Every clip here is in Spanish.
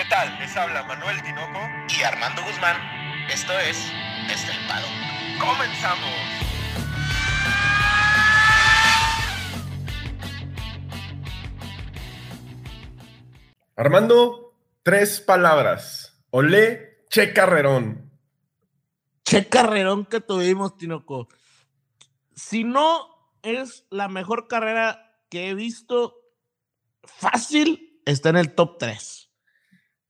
¿Qué tal? Les habla Manuel Tinoco y Armando Guzmán. Esto es Estelpado. ¡Comenzamos! Armando, tres palabras. Olé, Che Carrerón. Che Carrerón que tuvimos, Tinoco. Si no es la mejor carrera que he visto, fácil, está en el top 3.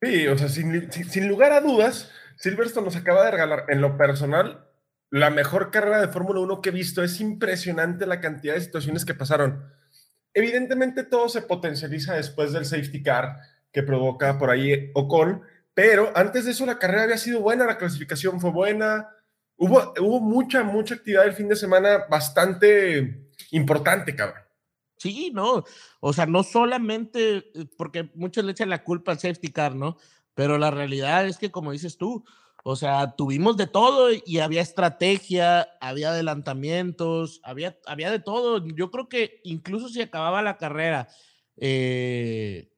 Sí, o sea, sin, lugar a dudas, Silverstone nos acaba de regalar, en lo personal, la mejor carrera de Fórmula 1 que he visto. Es impresionante la cantidad de situaciones que pasaron. Evidentemente todo se potencializa después del safety car que provoca por ahí Ocon, pero antes de eso la carrera había sido buena, la clasificación fue buena, hubo, hubo mucha, mucha actividad el fin de semana bastante importante, cabrón. Sí, no, o sea, no solamente, eh, porque muchos le echan la culpa al safety car, ¿no? Pero la realidad es que, como dices tú, o sea, tuvimos de todo y había estrategia, había adelantamientos, había, había de todo. Yo creo que incluso si acababa la carrera eh,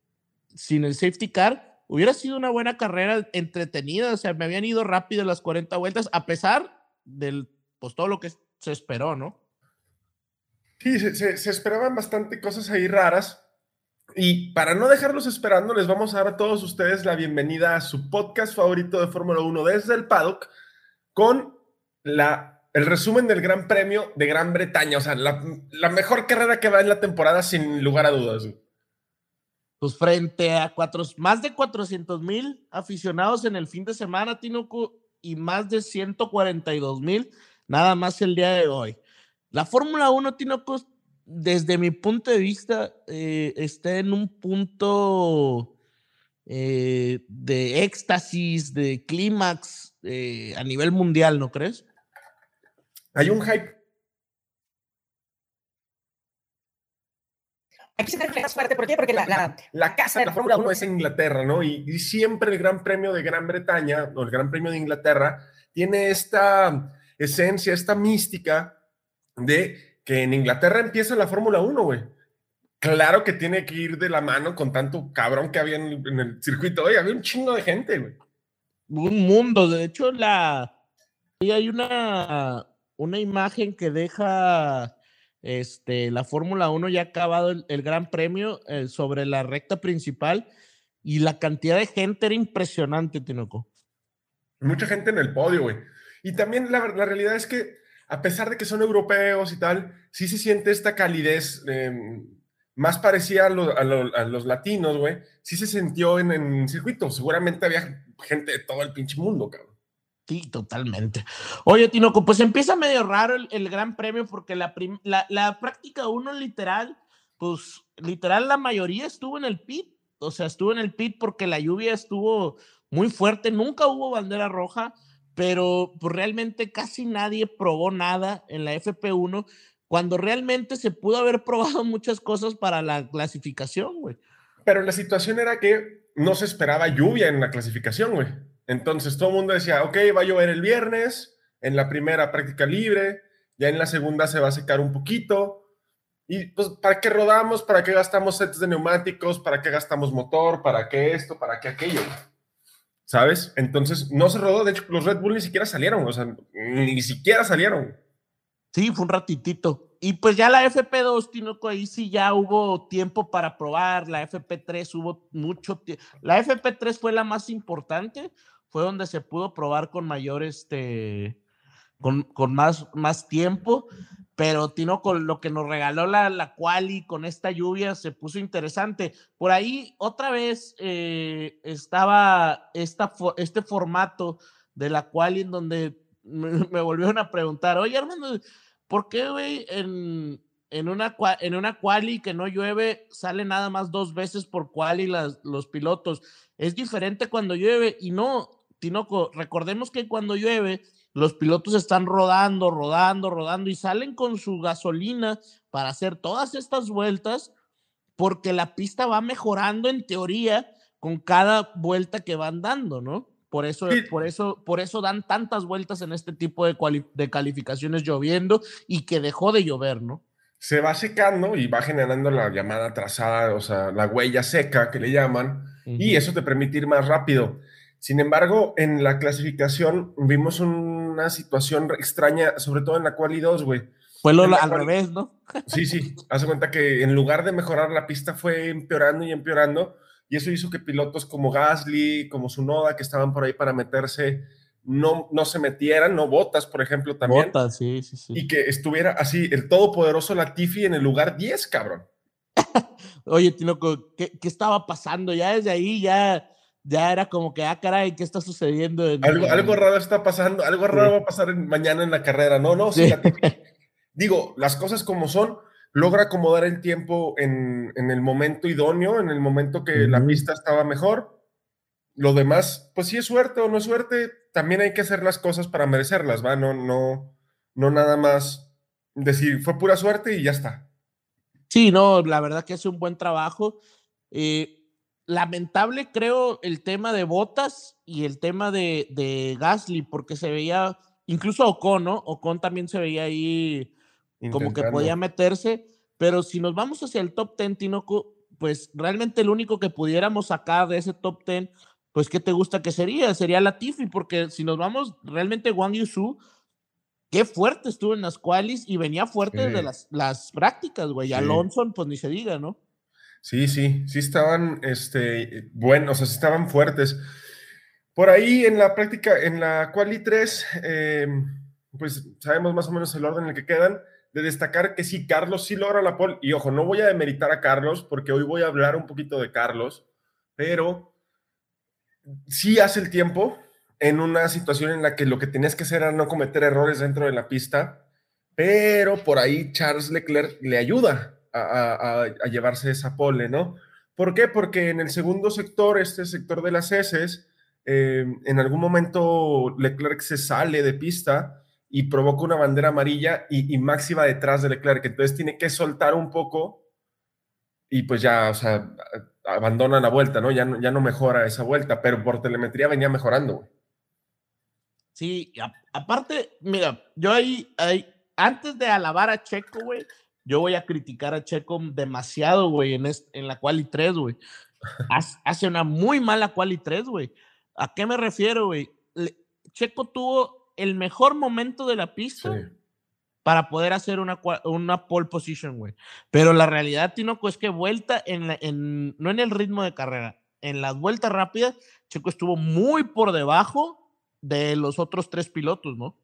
sin el safety car, hubiera sido una buena carrera entretenida. O sea, me habían ido rápido las 40 vueltas, a pesar del, pues todo lo que se esperó, ¿no? Sí, se, esperaban bastante cosas ahí raras. Y para no dejarlos esperando, les vamos a dar a todos ustedes la bienvenida a su podcast favorito de Fórmula 1 desde el paddock con la, el resumen del Gran Premio de Gran Bretaña. O sea, la, mejor carrera que va en la temporada, sin lugar a dudas. Pues frente a cuatro, más de 400 mil aficionados en el fin de semana, Tinoco, y más de 142 mil nada más el día de hoy. La Fórmula 1, Tinoco, desde mi punto de vista, eh, está en un punto eh, de éxtasis, de clímax eh, a nivel mundial, ¿no crees? Hay un hype. Aquí se refleja fuerte, ¿por qué? Porque la, la, casa de la Fórmula 1 es en Inglaterra, ¿no? Y, y, siempre el Gran Premio de Gran Bretaña, o el Gran Premio de Inglaterra, tiene esta esencia, esta mística de que en Inglaterra empieza la Fórmula 1, güey. Claro que tiene que ir de la mano con tanto cabrón que había en, el circuito. Oye, había un chingo de gente, güey. Un mundo. De hecho, la hay una, una imagen que deja este, la Fórmula 1 ya ha acabado el, Gran Premio eh, sobre la recta principal y la cantidad de gente era impresionante, Tinoco. Mucha gente en el podio, güey. Y también la, la realidad es que a pesar de que son europeos y tal, sí se siente esta calidez em, más parecida a, los latinos, güey. Sí se sintió en, el circuito. Seguramente había gente de todo el pinche mundo, cabrón. Sí, totalmente. Oye, Tinoco, pues empieza medio raro el, Gran Premio porque la, la, práctica uno literal, pues literal la mayoría estuvo en el pit. O sea, estuvo en el pit porque la lluvia estuvo muy fuerte. Nunca hubo bandera roja pero pues, realmente casi nadie probó nada en la FP1 cuando realmente se pudo haber probado muchas cosas para la clasificación, güey. Pero la situación era que no se esperaba lluvia en la clasificación, güey. Entonces todo el mundo decía, ok, va a llover el viernes, en la primera práctica libre, ya en la segunda se va a secar un poquito. Y pues, ¿para qué rodamos? ¿Para qué gastamos sets de neumáticos? ¿Para qué gastamos motor? ¿Para qué esto? ¿Para qué aquello? ¿Sabes? Entonces no se rodó, de hecho los Red Bull ni siquiera salieron, o sea, ni siquiera salieron. Sí, fue un ratitito. Y pues ya la FP2, Tinoco, ahí sí ya hubo tiempo para probar, la FP3 hubo mucho tiempo. La FP3 fue la más importante, fue donde se pudo probar con mayor, este, con, con más, más tiempo pero Tino con lo que nos regaló la, la quali con esta lluvia se puso interesante. Por ahí otra vez eh, estaba esta, este formato de la quali en donde me, volvieron a preguntar, oye hermano, ¿por qué güey en, en, una, en una quali que no llueve sale nada más dos veces por quali las, los pilotos? Es diferente cuando llueve y no, Tinoco, recordemos que cuando llueve los pilotos están rodando, rodando, rodando y salen con su gasolina para hacer todas estas vueltas porque la pista va mejorando en teoría con cada vuelta que van dando, ¿no? Por eso, por eso, por eso dan tantas vueltas en este tipo de, de calificaciones lloviendo y que dejó de llover, ¿no? Se va secando y va generando la llamada trazada, o sea, la huella seca que le llaman, y eso te permite ir más rápido. Sin embargo, en la clasificación vimos una situación extraña, sobre todo en la quali 2, güey. Fue lo al cual- revés, ¿no? Sí, sí, hace cuenta que en lugar de mejorar la pista fue empeorando y empeorando, y eso hizo que pilotos como Gasly, como Sunoda, que estaban por ahí para meterse, no, no se metieran, no Botas, por ejemplo, también, Botas, sí, sí, sí. y que estuviera así el todopoderoso Latifi en el lugar 10, cabrón. Oye, Tinoco, ¿qué, qué estaba pasando? Ya desde ahí ya, ya era como que, ah, caray, ¿qué está sucediendo? en- Algo, en- algo raro está pasando, algo raro Sí. va a pasar en- mañana en la carrera. No, no, sí. Digo, las cosas como son, logra acomodar el tiempo en, en el momento idóneo, en el momento que la pista estaba mejor. Lo demás, pues sí es suerte o no es suerte, también hay que hacer las cosas para merecerlas, ¿va? No, no, no nada más decir, fue pura suerte y ya está. Sí, no, la verdad que hace un buen trabajo. Eh, lamentable, creo, el tema de Botas y el tema de, de Gasly, porque se veía, incluso Ocon, ¿no? Ocon también se veía ahí como que podía meterse, pero si nos vamos hacia el top 10, Tinoco, pues realmente el único que pudiéramos sacar de ese top 10, pues ¿qué te gusta que sería? Sería Latifi, porque si nos vamos, realmente Wang Yusu, qué fuerte estuvo en las qualis y venía fuerte Sí. desde las, las prácticas, güey. Sí. Alonso, pues ni se diga, ¿no? Sí, sí, sí estaban, este, buenos, o sea, estaban fuertes. Por ahí en la práctica, en la Quali 3, eh, pues sabemos más o menos el orden en el que quedan. De destacar que sí, Carlos sí logra la pole. Y ojo, no voy a demeritar a Carlos, porque hoy voy a hablar un poquito de Carlos, pero sí hace el tiempo en una situación en la que lo que tenías que hacer era no cometer errores dentro de la pista, pero por ahí Charles Leclerc le ayuda a, llevarse esa pole, ¿no? ¿Por qué? Porque en el segundo sector, este sector de las heces, eh, en algún momento Leclerc se sale de pista y provoca una bandera amarilla y, y Max iba detrás de Leclerc, entonces tiene que soltar un poco y pues ya, o sea, abandona la vuelta, ¿no? Ya no, ya no mejora esa vuelta, pero por telemetría venía mejorando. Sí, aparte, mira, yo ahí, ahí, antes de alabar a Checo, güey, yo voy a criticar a Checo demasiado, güey, en, est- en la quali 3, güey. Hace una muy mala quali 3, güey. ¿A qué me refiero, güey? Checo tuvo el mejor momento de la pista Sí. para poder hacer una pole position, güey. Pero la realidad, Tinoco, es que vuelta en, la- en no en el ritmo de carrera, en las vueltas rápidas, Checo estuvo muy por debajo de los otros tres pilotos, ¿no?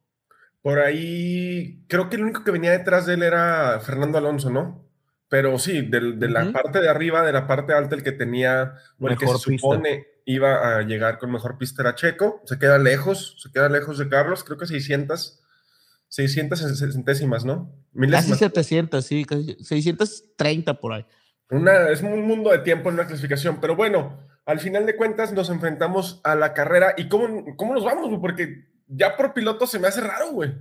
Por ahí, creo que el único que venía detrás de él era Fernando Alonso, ¿no? Pero sí, de, la parte de arriba, de la parte alta, el que tenía, o el que se pista. supone iba a llegar con mejor pista era Checo, se queda lejos, se queda lejos de Carlos, creo que 600, 600 centésimas, ¿no? Casi Milésimas. 700, sí, casi 630 por ahí. Una, es un mundo de tiempo en una clasificación, pero bueno, al final de cuentas nos enfrentamos a la carrera y cómo, cómo nos vamos, porque ya por piloto se me hace raro, güey.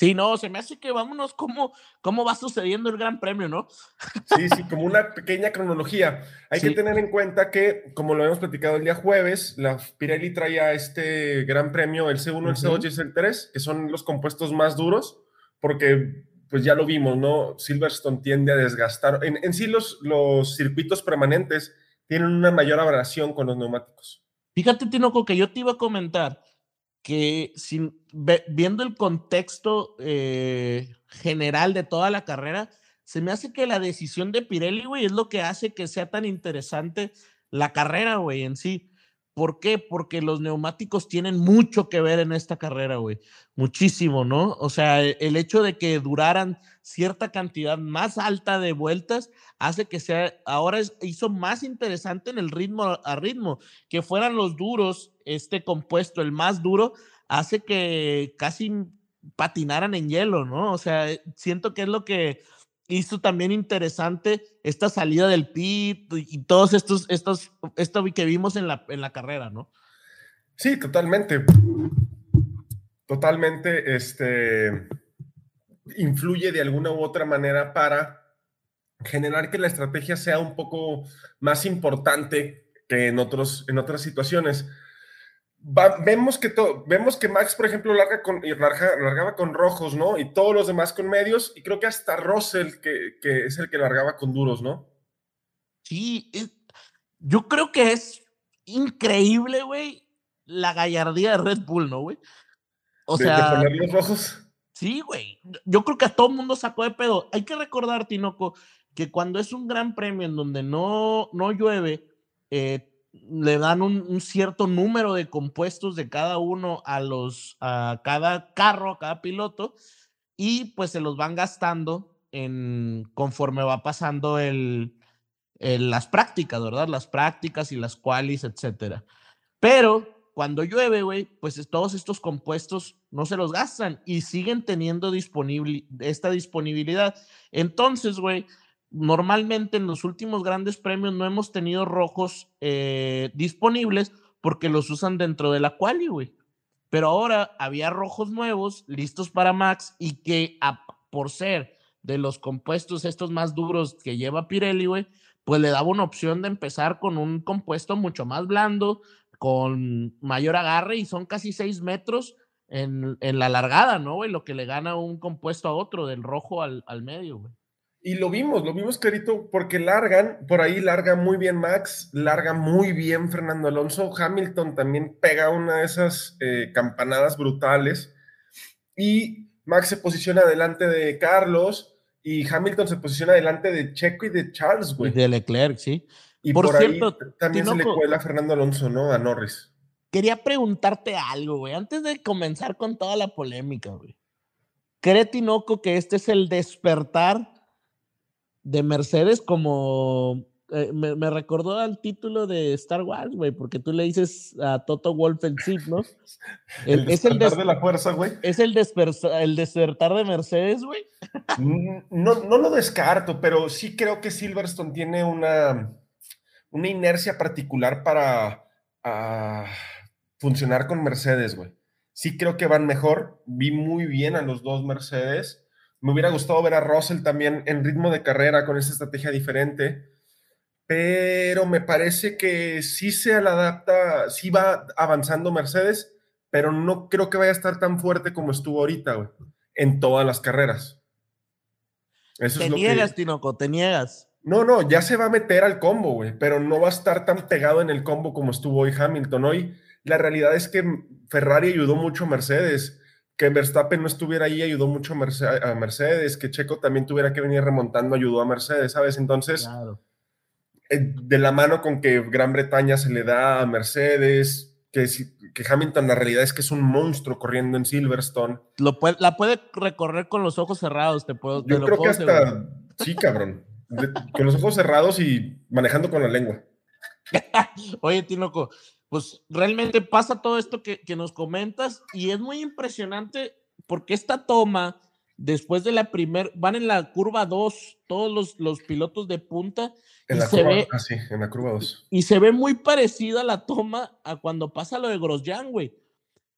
Sí, no, se me hace que vámonos cómo, cómo va sucediendo el Gran Premio, ¿no? Sí, sí, como una pequeña cronología. Hay Sí. que tener en cuenta que, como lo habíamos platicado el día jueves, la Pirelli traía este gran premio, el C1, el C8 y el C3, que son los compuestos más duros, porque pues ya lo vimos, ¿no? Silverstone tiende a desgastar. En, en sí, los, los circuitos permanentes tienen una mayor abrasión con los neumáticos. Fíjate, Tinoco, que yo te iba a comentar que sin, viendo el contexto eh, general de toda la carrera, se me hace que la decisión de Pirelli, güey, es lo que hace que sea tan interesante la carrera, güey, en sí. ¿Por qué? Porque los neumáticos tienen mucho que ver en esta carrera, güey. Muchísimo, ¿no? O sea, e- el hecho de que duraran cierta cantidad más alta de vueltas hace que sea, ahora es- hizo más interesante en el ritmo a- ritmo que fueran los duros, este compuesto, el más duro, hace que casi patinaran en hielo, ¿no? O sea, siento que es lo que hizo también interesante esta salida del pit y todos estos, estos, esto que vimos en la, en la carrera, ¿no? Sí, totalmente. Totalmente, este, influye de alguna u otra manera para generar que la estrategia sea un poco más importante que en, otros, en otras situaciones. Va- vemos, que to- vemos que Max, por ejemplo, larga con, larga- largaba con rojos, ¿no? Y todos los demás con medios, y creo que hasta Russell, que, que es el que largaba con duros, ¿no? Sí, es- yo creo que es increíble, güey, la gallardía de Red Bull, ¿no, güey? O de, de sea, poner los ojos. sí, güey. Yo creo que a todo el mundo sacó de pedo. Hay que recordar, Tinoco, que cuando es un gran premio en donde no, no llueve, eh, le dan un, cierto número de compuestos de cada uno a los a cada carro, a cada piloto, y pues se los van gastando en conforme va pasando el, el- las prácticas, ¿verdad? Las prácticas y las qualis, etcétera. Pero cuando llueve, güey, pues es- todos estos compuestos no se los gastan y siguen teniendo disponible esta disponibilidad. Entonces, güey, normalmente en los últimos grandes premios no hemos tenido rojos eh, disponibles porque los usan dentro de la quali, güey. Pero ahora había rojos nuevos listos para Max y que a- por ser de los compuestos estos más duros que lleva Pirelli, güey, pues le daba una opción de empezar con un compuesto mucho más blando, con mayor agarre y son casi seis metros en, en la largada, ¿no, güey? Lo que le gana un compuesto a otro, del rojo al, al medio, güey. Y lo vimos, lo vimos clarito, porque largan, por ahí larga muy bien Max, larga muy bien Fernando Alonso, Hamilton también pega una de esas eh, campanadas brutales, y Max se posiciona delante de Carlos, y Hamilton se posiciona delante de Checo y de Charles, Y güey. de Leclerc, sí. Y por por, cierto, ahí también se le Tinoco- cuela a Fernando Alonso, ¿no? A Norris. Quería preguntarte algo, güey, antes de comenzar con toda la polémica, güey. ¿Cree Tinoco que este es el despertar de Mercedes como... eh, me, me recordó al título de Star Wars, güey, porque tú le dices a Toto Wolf el Sith, ¿no? El, El- es, el des- de la fuerza, güey. es el, el despertar de Mercedes, güey. Mm, No, no lo descarto, pero sí creo que Silverstone tiene una, una inercia particular para funcionar con Mercedes, güey. Sí creo que van mejor. Vi muy bien a los dos Mercedes. Me hubiera gustado ver a Russell también en ritmo de carrera con esa estrategia diferente. Pero me parece que sí se adapta, sí va avanzando Mercedes, pero no creo que vaya a estar tan fuerte como estuvo ahorita, güey, en todas las carreras. Eso Te es lo niegas, que... Tinoco, te niegas. No, no, ya se va a meter al combo, güey, pero no va a estar tan pegado en el combo como estuvo hoy Hamilton. Hoy la realidad es que Ferrari ayudó mucho a Mercedes, que Verstappen no estuviera ahí ayudó mucho a Merce- a Mercedes, que Checo también tuviera que venir remontando ayudó a Mercedes, ¿sabes? Entonces, Claro. eh, de la mano con que Gran Bretaña se le da a Mercedes, que, que Hamilton la realidad es que es un monstruo corriendo en Silverstone. Lo puede, la puede recorrer con los ojos cerrados, te puedo. te Yo lo creo que asegurar. hasta, sí, cabrón, de- con los ojos cerrados y manejando con la lengua. Oye, Tinoco, pues realmente pasa todo esto que, que nos comentas y es muy impresionante porque esta toma, después de la primer, van en la curva 2, todos los, los pilotos de punta, En y la se curva, ve, ah, sí, en la curva 2. y se ve muy parecida la toma a cuando pasa lo de Grosjean, güey.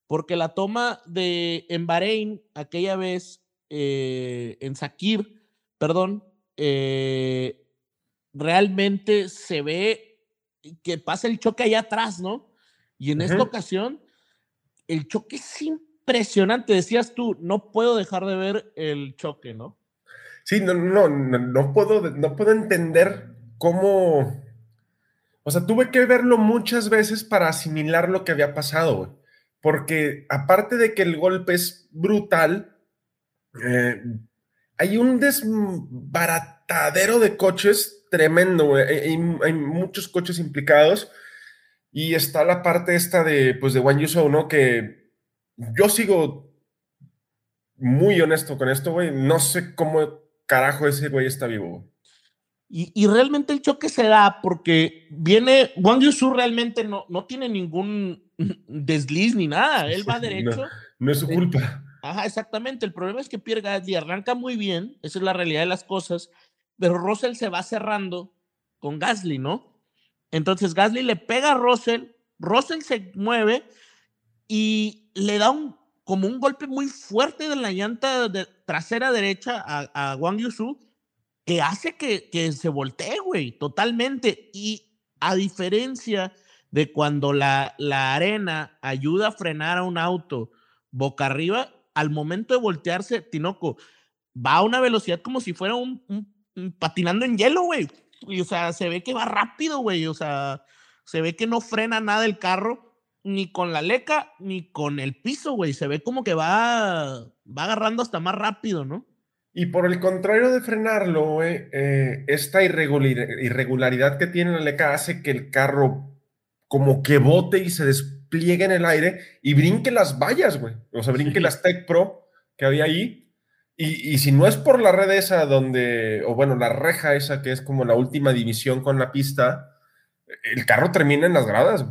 Porque la toma de en Bahrein, aquella vez, eh, en Sakir, perdón, eh, realmente se ve que pasa el choque allá atrás, ¿no? Y en esta ocasión, el choque es impresionante. Decías tú, no puedo dejar de ver el choque, ¿no? Sí, no, no, no, no puedo, no puedo entender cómo. O sea, tuve que verlo muchas veces para asimilar lo que había pasado, güey. Porque aparte de que el golpe es brutal, eh, hay un desbaratadero de coches tremendo, güey. Hay, hay- muchos coches implicados. Y está la parte esta de, pues, de One Yuso, ¿no? Que yo sigo muy honesto con esto, güey. No sé cómo carajo ese güey está vivo. Y, y realmente el choque se da porque viene, Wang Yusu realmente no, no tiene ningún desliz ni nada, él va No. derecho. No es su Sí. culpa. Ajá, exactamente. El problema es que Pierre Gasly arranca muy bien, esa es la realidad de las cosas, pero Russell se va cerrando con Gasly, ¿no? Entonces Gasly le pega a Russell, Russell se mueve y le da un como un golpe muy fuerte de la llanta de- trasera derecha a, a Wang Yusu que hace que, que se voltee, güey, totalmente. Y a diferencia de cuando la, la arena ayuda a frenar a un auto boca arriba, al momento de voltearse, Tinoco va a una velocidad como si fuera un, patinando en hielo, güey. Y, o sea, se ve que va rápido, güey. O sea, se ve que no frena nada el carro, ni con la leca, ni con el piso, güey. Se ve como que va, va agarrando hasta más rápido, ¿no? Y por el contrario de frenarlo, güey, eh, esta irregular- irregularidad que tiene la leca hace que el carro como que bote y se despliegue en el aire y brinque las vallas, güey. O sea, brinque Sí. las Tech Pro que había ahí. Y, y si no es por la red esa donde, o bueno, la reja esa que es como la última división con la pista, el carro termina en las gradas.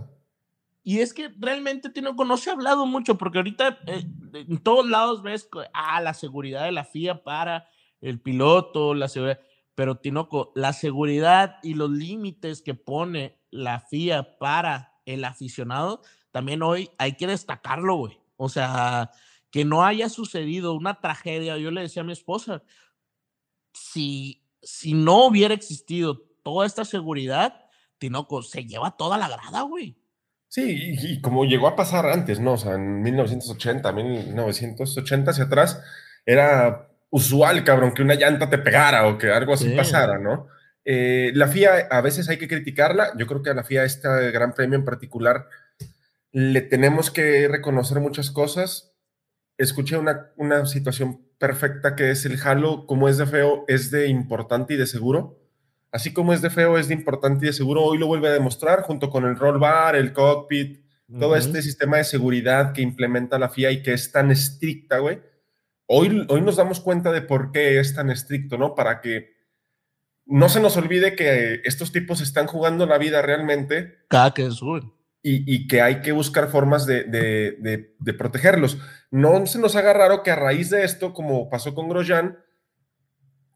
Y es que realmente Tinoco no se ha hablado mucho, porque ahorita eh, en todos lados ves ah, la seguridad de la FIA para el piloto, la seguridad. Pero Tinoco, la seguridad y los límites que pone la FIA para el aficionado, también hoy hay que destacarlo, güey. O sea, que no haya sucedido una tragedia. Yo le decía a mi esposa, si, si no hubiera existido toda esta seguridad, Tinoco se lleva toda la grada, güey. Sí, y, y como llegó a pasar antes, ¿no? O sea, en 1980, 1980 hacia atrás, era usual, cabrón, que una llanta te pegara o que algo así Sí. pasara, ¿no? Eh, la FIA a veces hay que criticarla. Yo creo que a la FIA, este gran premio en particular, le tenemos que reconocer muchas cosas. Escuché una, una situación perfecta que es el halo, como es de feo, es de importante y de seguro. Así como es de feo, es de importante y de seguro. Hoy lo vuelve a demostrar junto con el roll bar, el cockpit, todo este sistema de seguridad que implementa la FIA y que es tan estricta, güey. Hoy, hoy nos damos cuenta de por qué es tan estricto, ¿no? Para que no se nos olvide que estos tipos están jugando la vida realmente Cada que suben. Y, que hay que buscar formas de, protegerlos. No se nos haga raro que a raíz de esto, como pasó con Grosjean,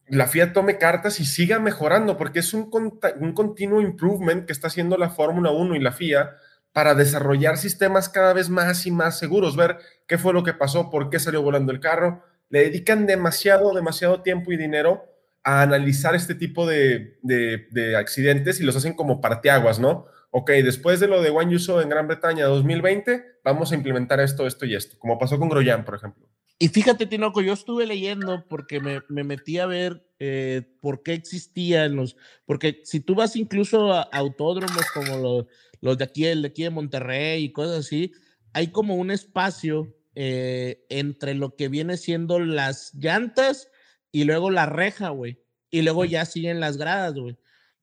la FIA tome cartas y siga mejorando, porque es un, continuo improvement que está haciendo la Fórmula 1 y la FIA para desarrollar sistemas cada vez más y más seguros, ver qué fue lo que pasó, por qué salió volando el carro. Le dedican demasiado, demasiado tiempo y dinero a analizar este tipo de- de accidentes y los hacen como parteaguas, ¿no? Ok, después de lo de One Yuso en Gran Bretaña 2020, vamos a implementar esto, esto y esto, como pasó con Grosjean, por ejemplo. Y fíjate, Tinoco, yo estuve leyendo porque me, me metí a ver eh, por qué existían los. Porque si tú vas incluso a autódromos como lo- los de aquí, el de aquí de Monterrey y cosas así, hay como un espacio eh, entre lo que viene siendo las llantas y luego la reja, güey. Y luego ya siguen las gradas, güey.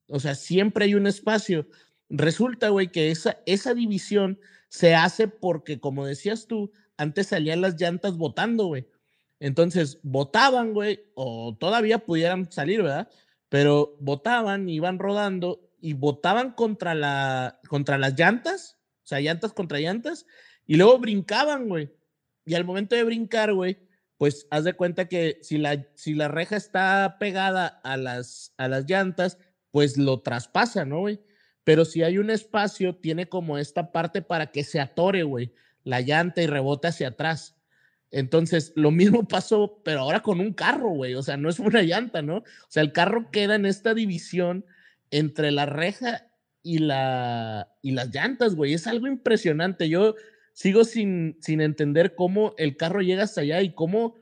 O sea, siempre hay un espacio. Resulta, güey, que esa, esa división se hace porque, como decías tú, antes salían las llantas botando, güey. Entonces, botaban, güey, o todavía pudieran salir, ¿verdad? Pero botaban, iban rodando y botaban contra, la, contra las llantas, o sea, llantas contra llantas, y luego brincaban, güey. Y al momento de brincar, güey, pues haz de cuenta que si la, si la reja está pegada a las, a las llantas, pues lo traspasa, ¿no, güey? Pero si hay un espacio, tiene como esta parte para que se atore, güey, la llanta y rebote hacia atrás. Entonces, lo mismo pasó, pero ahora con un carro, güey. O sea, no es una llanta, ¿no? O sea, el carro queda en esta división entre la reja y, la, y las llantas, güey. Es algo impresionante. Yo sigo sin, sin entender cómo el carro llega hasta allá y cómo.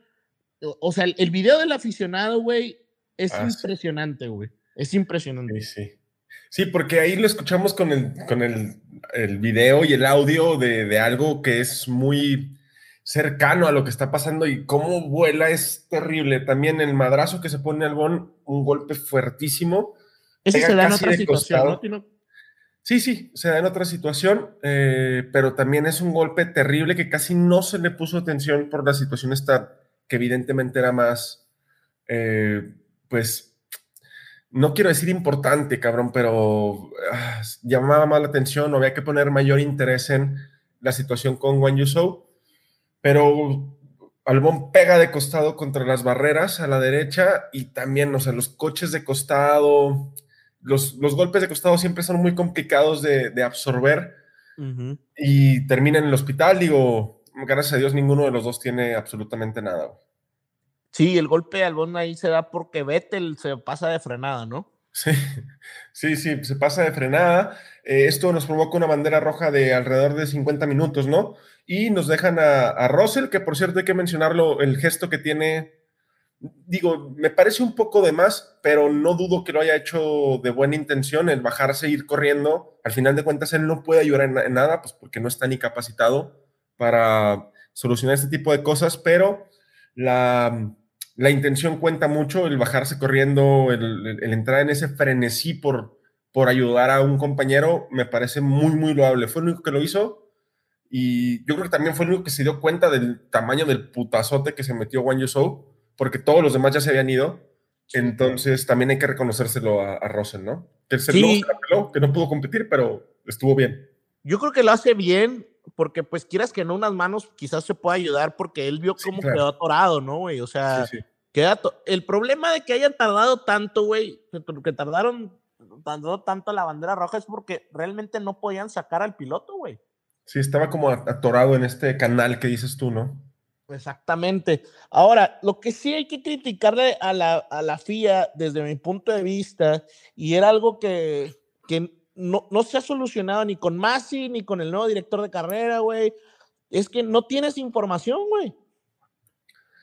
O, sea, el, el video del aficionado, güey, es Ah, impresionante, güey. Es impresionante. Sí, sí. Sí, porque ahí lo escuchamos con el, con el, el video y el audio de, de algo que es muy cercano a lo que está pasando y cómo vuela es terrible. También el madrazo que se pone Albón, un golpe fuertísimo. Ese se da en otra situación. ¿no? Sí, sí, se da en otra situación, eh, pero también es un golpe terrible que casi no se le puso atención por la situación esta, que evidentemente era más, eh, pues, no quiero decir importante, cabrón, pero ah, llamaba más la atención, había que poner mayor interés en la situación con Wang Yusou, pero Albón pega de costado contra las barreras a la derecha y también, o sea, los coches de costado, los, los golpes de costado siempre son muy complicados de, de absorber y termina en el hospital. Digo, gracias a Dios ninguno de los dos tiene absolutamente nada. Sí, el golpe de Albón ahí se da porque Vettel se pasa de frenada, ¿no? Sí, sí, sí, se pasa de frenada. Eh, esto nos provoca una bandera roja de alrededor de 50 minutos, ¿no? Y nos dejan a, a Russell, que por cierto hay que mencionarlo, el gesto que tiene digo, me parece un poco de más, pero no dudo que lo haya hecho de buena intención, el bajarse e ir corriendo. Al final de cuentas, él no puede ayudar en, en nada, pues porque no está ni capacitado para solucionar este tipo de cosas, pero la, la intención cuenta mucho, el bajarse corriendo, el, el entrar en ese frenesí por, por ayudar a un compañero, me parece muy, muy loable. Fue el único que lo hizo y yo creo que también fue el único que se dio cuenta del tamaño del putazote que se metió Wang Yusou, porque todos los demás ya se habían ido. Entonces también hay que reconocérselo a, a Rosen, ¿no? Que, se, Sí. luego se la peló, que no pudo competir, pero estuvo bien. Yo creo que lo hace bien, porque pues quieras que no unas manos quizás se pueda ayudar, porque él vio Sí, cómo claro. quedó atorado, ¿no, güey? O sea, Sí, sí. queda el problema de que hayan tardado tanto, güey, que, que tardaron tardó tanto la bandera roja es porque realmente no podían sacar al piloto, güey. Sí, estaba como atorado en este canal que dices tú, ¿no? Exactamente. Ahora, lo que sí hay que criticarle a la, a la FIA desde mi punto de vista, y era algo que, que no, no se ha solucionado ni con Masi ni con el nuevo director de carrera, güey, es que no tienes información, güey.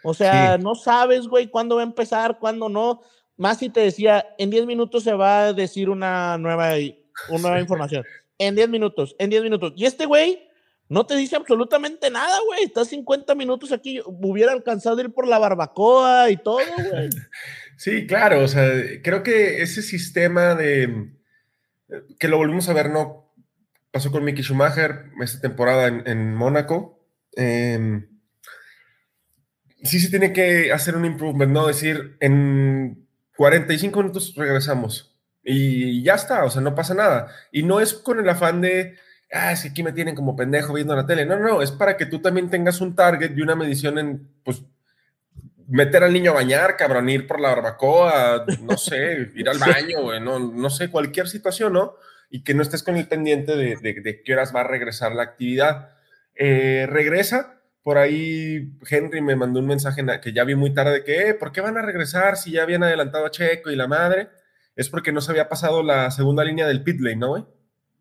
O sea, Sí. no sabes, güey, cuándo va a empezar, cuándo no. Masi te decía, en 10 minutos se va a decir una nueva, una nueva Sí. información. En 10 minutos, en 10 minutos. Y este güey no te dice absolutamente nada, güey. Estás 50 minutos aquí. Hubiera alcanzado a ir por la barbacoa y todo, güey. Sí, claro, o sea, creo que ese sistema de que lo volvimos a ver, ¿no? Pasó con Mickey Schumacher esta temporada en, en Mónaco. Eh, sí se tiene que hacer un improvement, ¿no? Decir, en 45 minutos regresamos y ya está, o sea, no pasa nada. Y no es con el afán de, ah, es que aquí me tienen como pendejo viendo la tele. No, no, es para que tú también tengas un target y una medición en, pues, meter al niño a bañar, cabrón, ir por la barbacoa, no sé, ir al baño, güey, no, no sé, cualquier situación, ¿no? Y que no estés con el pendiente de, de, de qué horas va a regresar la actividad. Eh, regresa, por ahí Henry me mandó un mensaje que ya vi muy tarde que, eh, ¿por qué van a regresar si ya habían adelantado a Checo y la madre? Es porque no se había pasado la segunda línea del pit lane, ¿no, güey?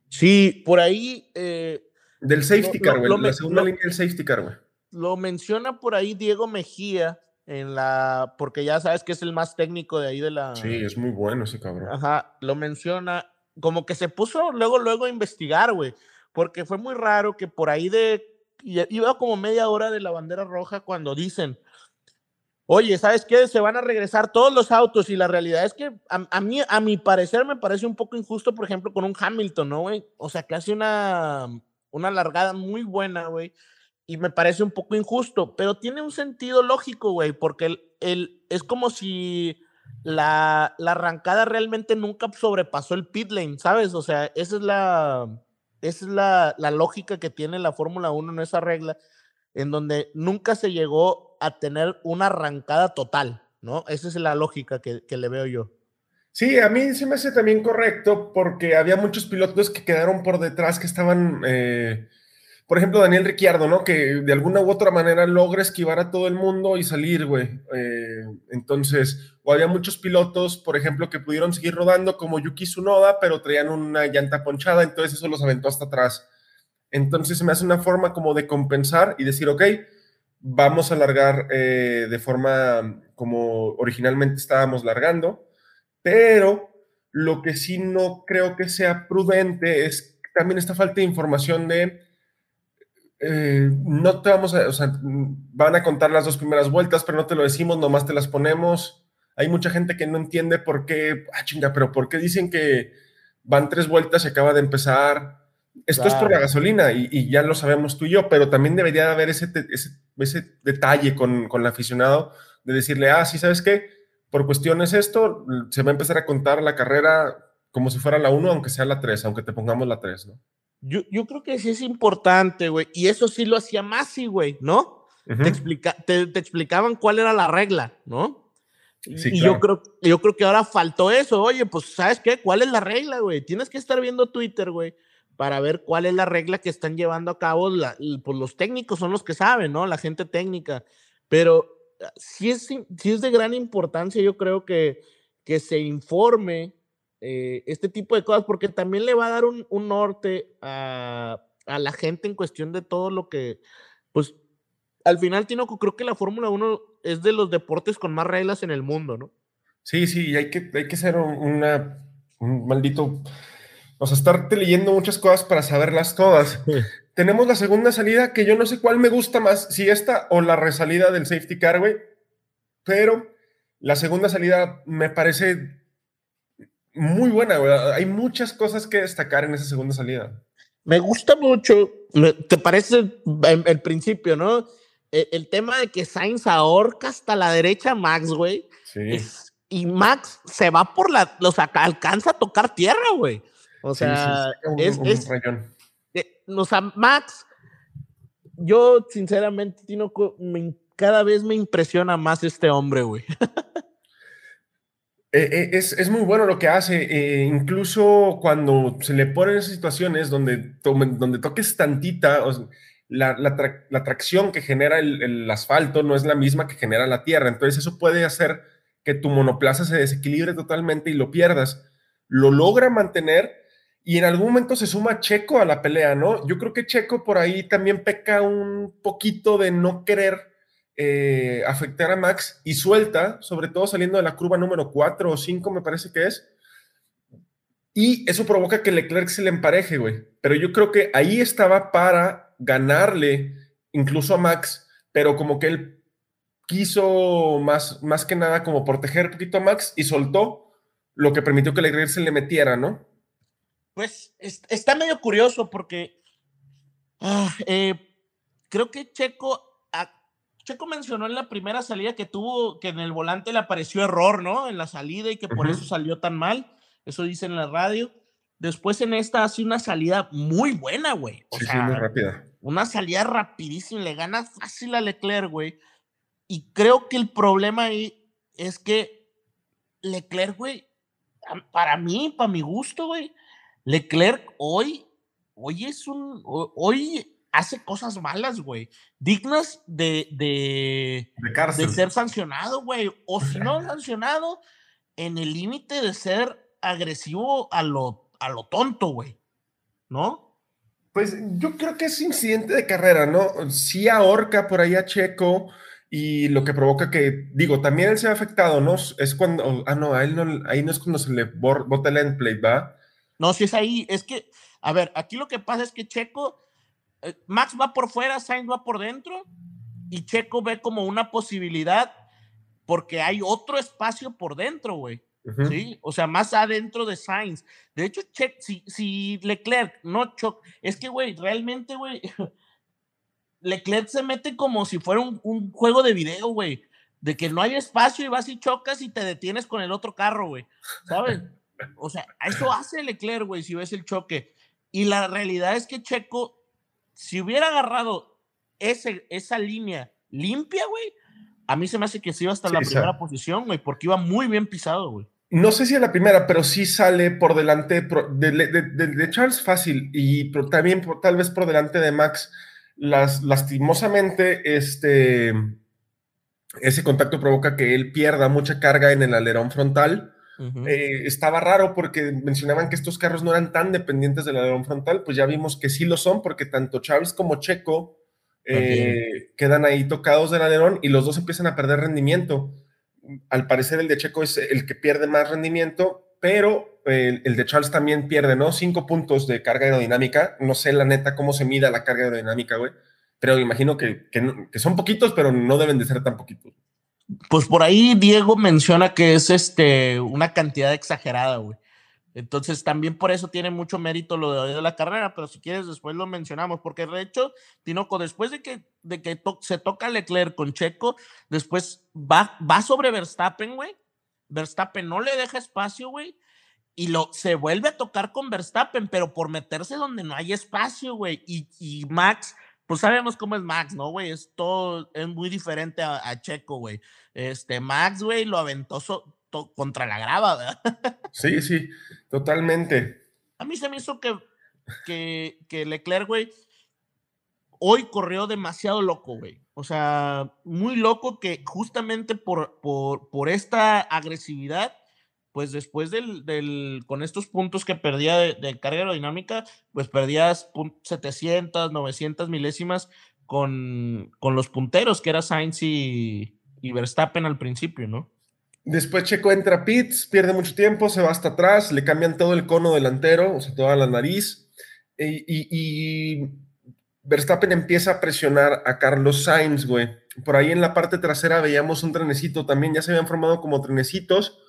Sí, por ahí eh, Del safety Lo- car, güey, la segunda lo- línea del safety car, güey. lo menciona por ahí Diego Mejía en la, porque ya sabes que es el más técnico de ahí de la. Sí, es muy bueno ese cabrón. Ajá, lo menciona, como que se puso luego, luego a investigar, güey, porque fue muy raro que por ahí de, y- iba como media hora de la bandera roja cuando dicen, oye, ¿sabes qué? Se van a regresar todos los autos y la realidad es que a, a mí, a mi parecer, me parece un poco injusto, por ejemplo, con un Hamilton, ¿no, güey? O sea, que hace una, una largada muy buena, güey, y me parece un poco injusto, pero tiene un sentido lógico, güey, porque el, el- es como si la, la arrancada realmente nunca sobrepasó el pit lane, ¿sabes? O sea, esa es la, esa es la, la lógica que tiene la Fórmula 1 en esa regla, en donde nunca se llegó a tener una arrancada total, ¿no? Esa es la lógica que, que le veo yo. Sí, a mí se me hace también correcto porque había muchos pilotos que quedaron por detrás que estaban, eh, por ejemplo, Daniel Ricciardo, ¿no? Que de alguna u otra manera logra esquivar a todo el mundo y salir, güey. Eh, entonces, o había muchos pilotos, por ejemplo, que pudieron seguir rodando como Yuki Tsunoda, pero traían una llanta ponchada, entonces eso los aventó hasta atrás. Entonces se me hace una forma como de compensar y decir, ok, vamos a largar eh, de forma como originalmente estábamos largando, pero lo que sí no creo que sea prudente es también esta falta de información de eh, no te vamos a, o sea, van a contar las dos primeras vueltas, pero no te lo decimos, nomás te las ponemos. Hay mucha gente que no entiende por qué, ah, chinga, pero por qué dicen que van tres vueltas y acaba de empezar. Esto es por la gasolina y, y ya lo sabemos tú y yo, pero también debería de haber ese, te- ese, ese detalle con, con el aficionado de decirle, ah, sí, ¿sabes qué? Por cuestiones esto, se va a empezar a contar la carrera como si fuera la 1, aunque sea la 3, aunque te pongamos la 3, ¿no? Yo, yo creo que sí es importante, güey, y eso sí lo hacía Masi, güey, ¿no? Ujú. te, explica, te, te explicaban cuál era la regla, ¿no? Sí, y claro. yo, creo, yo creo que ahora faltó eso. Oye, pues, ¿sabes qué? ¿Cuál es la regla, güey? Tienes que estar viendo Twitter, güey, para ver cuál es la regla que están llevando a cabo. La, pues los técnicos son los que saben, ¿no? La gente técnica. Pero ah, sí es, sí es de gran importancia, yo creo que, que se informe eh, este tipo de cosas, porque también le va a dar un, un norte a, a la gente en cuestión de todo lo que, pues, al final, Tinoco, creo que la Fórmula 1 es de los deportes con más reglas en el mundo, ¿no? Sí, sí, hay que, hay que ser un, una, un maldito. O sea, estarte leyendo muchas cosas para saberlas todas. Tenemos la segunda salida, que yo no sé cuál me gusta más, si esta o la resalida del safety car, güey. Pero la segunda salida me parece muy buena, güey. Hay muchas cosas que destacar en esa segunda salida. Me gusta mucho, ¿te parece el, principio, no? El, el, tema de que Sainz ahorca hasta la derecha Max, güey. Sí. Es, y Max se va por la, o sea, alcanza a tocar tierra, güey. O sea, sí, sí, un, es, un es eh, o sea, Max, yo sinceramente, Tino, me, cada vez me impresiona más este hombre, güey. Eh, es, es, muy bueno lo que hace, eh, incluso cuando se le ponen esas situaciones donde, donde toques tantita, la, la, tracción que genera el, el, asfalto no es la misma que genera la tierra, entonces eso puede hacer que tu monoplaza se desequilibre totalmente y lo pierdas. Lo logra mantener y en algún momento se suma Checo a la pelea, ¿no? Yo creo que Checo por ahí también peca un poquito de no querer eh, afectar a Max y suelta, sobre todo saliendo de la curva número 4 o 5, me parece que es. Y eso provoca que Leclerc se le empareje, güey. Pero yo creo que ahí estaba para ganarle incluso a Max, pero como que él quiso más, más que nada como proteger un poquito a Max y soltó lo que permitió que Leclerc se le metiera, ¿no? Pues está medio curioso porque ah, eh, creo que Checo Checo mencionó en la primera salida que tuvo, que en el volante le apareció error, ¿no? En la salida y que por uh -huh. eso salió tan mal. Eso dice en la radio. Después en esta hace una salida muy buena, güey. Sí, sea, sí, muy rápida. Una salida rapidísima, le gana fácil a Leclerc, güey. Y creo que el problema ahí es que Leclerc, güey, para mí, para mi gusto, güey, Leclerc hoy, hoy es un, hoy hace cosas malas, güey, dignas de, de, de, de ser sancionado, güey, o si no sancionado, en el límite de ser agresivo a lo, a lo tonto, güey, ¿no? Pues yo creo que es incidente de carrera, ¿no? Sí ahorca por ahí a Checo y lo que provoca que, digo, también él se ha afectado, ¿no? Es cuando, ah, no, a él no, ahí no es cuando se le bota el end plate, ¿va? No, si es ahí, es que, a ver, aquí lo que pasa es que Checo Max va por fuera, Sainz va por dentro y Checo ve como una posibilidad porque hay otro espacio por dentro, güey. Uh -huh. ¿Sí? O sea, más adentro de Sainz. De hecho, che si, si, Leclerc no choca, es que, güey, realmente, güey, Leclerc se mete como si fuera un, un juego de video, güey. De que no hay espacio y vas y chocas y te detienes con el otro carro, güey. ¿Sabes? O sea, eso hace Leclerc, güey, si ves el choque. Y la realidad es que Checo si hubiera agarrado ese, esa línea limpia, güey, a mí se me hace que se iba hasta sí, la primera posición, güey, porque iba muy bien pisado, güey. No sé si a la primera, pero sí sale por delante de, de, de, de Charles fácil y también por, tal vez por delante de Max. Las, lastimosamente, este, ese contacto provoca que él pierda mucha carga en el alerón frontal. Uh -huh. eh, estaba raro porque mencionaban que estos carros no eran tan dependientes del alerón frontal, pues ya vimos que sí lo son porque tanto Charles como Checo eh, okay. quedan ahí tocados del alerón y los dos empiezan a perder rendimiento. Al parecer el de Checo es el que pierde más rendimiento, pero el, el de Charles también pierde, ¿no? Cinco puntos de carga aerodinámica. No sé la neta cómo se mida la carga aerodinámica, güey, pero imagino que, que, que son poquitos, pero no deben de ser tan poquitos. Pues por ahí Diego menciona que es este una cantidad exagerada, güey. Entonces también por eso tiene mucho mérito lo de, la carrera, pero si quieres después lo mencionamos, porque de hecho, Tinoco, después de que, de que se toca Leclerc con Checo, después va, va sobre Verstappen, güey. Verstappen no le deja espacio, güey. Y lo, se vuelve a tocar con Verstappen, pero por meterse donde no hay espacio, güey. Y, y Max pues sabemos cómo es Max, ¿no, güey? Es todo, es muy diferente a, a Checo, güey. Este, Max, güey, lo aventó so, to, contra la grava, ¿verdad? Sí, sí, totalmente. A mí se me hizo que, que, que Leclerc, güey, hoy corrió demasiado loco, güey. O sea, muy loco que justamente por, por, por esta agresividad, pues después del, del, con estos puntos que perdía de, de carga aerodinámica, pues perdías 700, 900 milésimas con, con los punteros, que era Sainz y, y Verstappen al principio, ¿no? Después Checo entra a pits, pierde mucho tiempo, se va hasta atrás, le cambian todo el cono delantero, o sea, toda la nariz. Y, y- y Verstappen empieza a presionar a Carlos Sainz, güey. Por ahí en la parte trasera veíamos un trenecito también, ya se habían formado como trenecitos.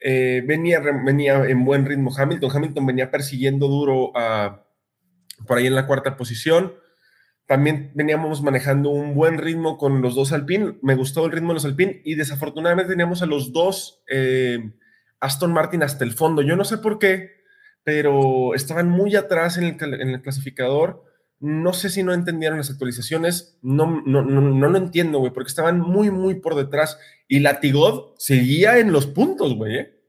Eh, venía, venía en buen ritmo Hamilton. Hamilton venía persiguiendo duro a, por ahí en la cuarta posición. También veníamos manejando un buen ritmo con los dos Alpine. Me gustó el ritmo de los Alpine y desafortunadamente teníamos a los dos eh, Aston Martin hasta el fondo. Yo no sé por qué, pero estaban muy atrás en el, en el clasificador. No sé si no entendieron las actualizaciones. No, no, no, no lo entiendo, güey, porque estaban muy, muy por detrás. Y Latigod seguía en los puntos, güey. ¿eh?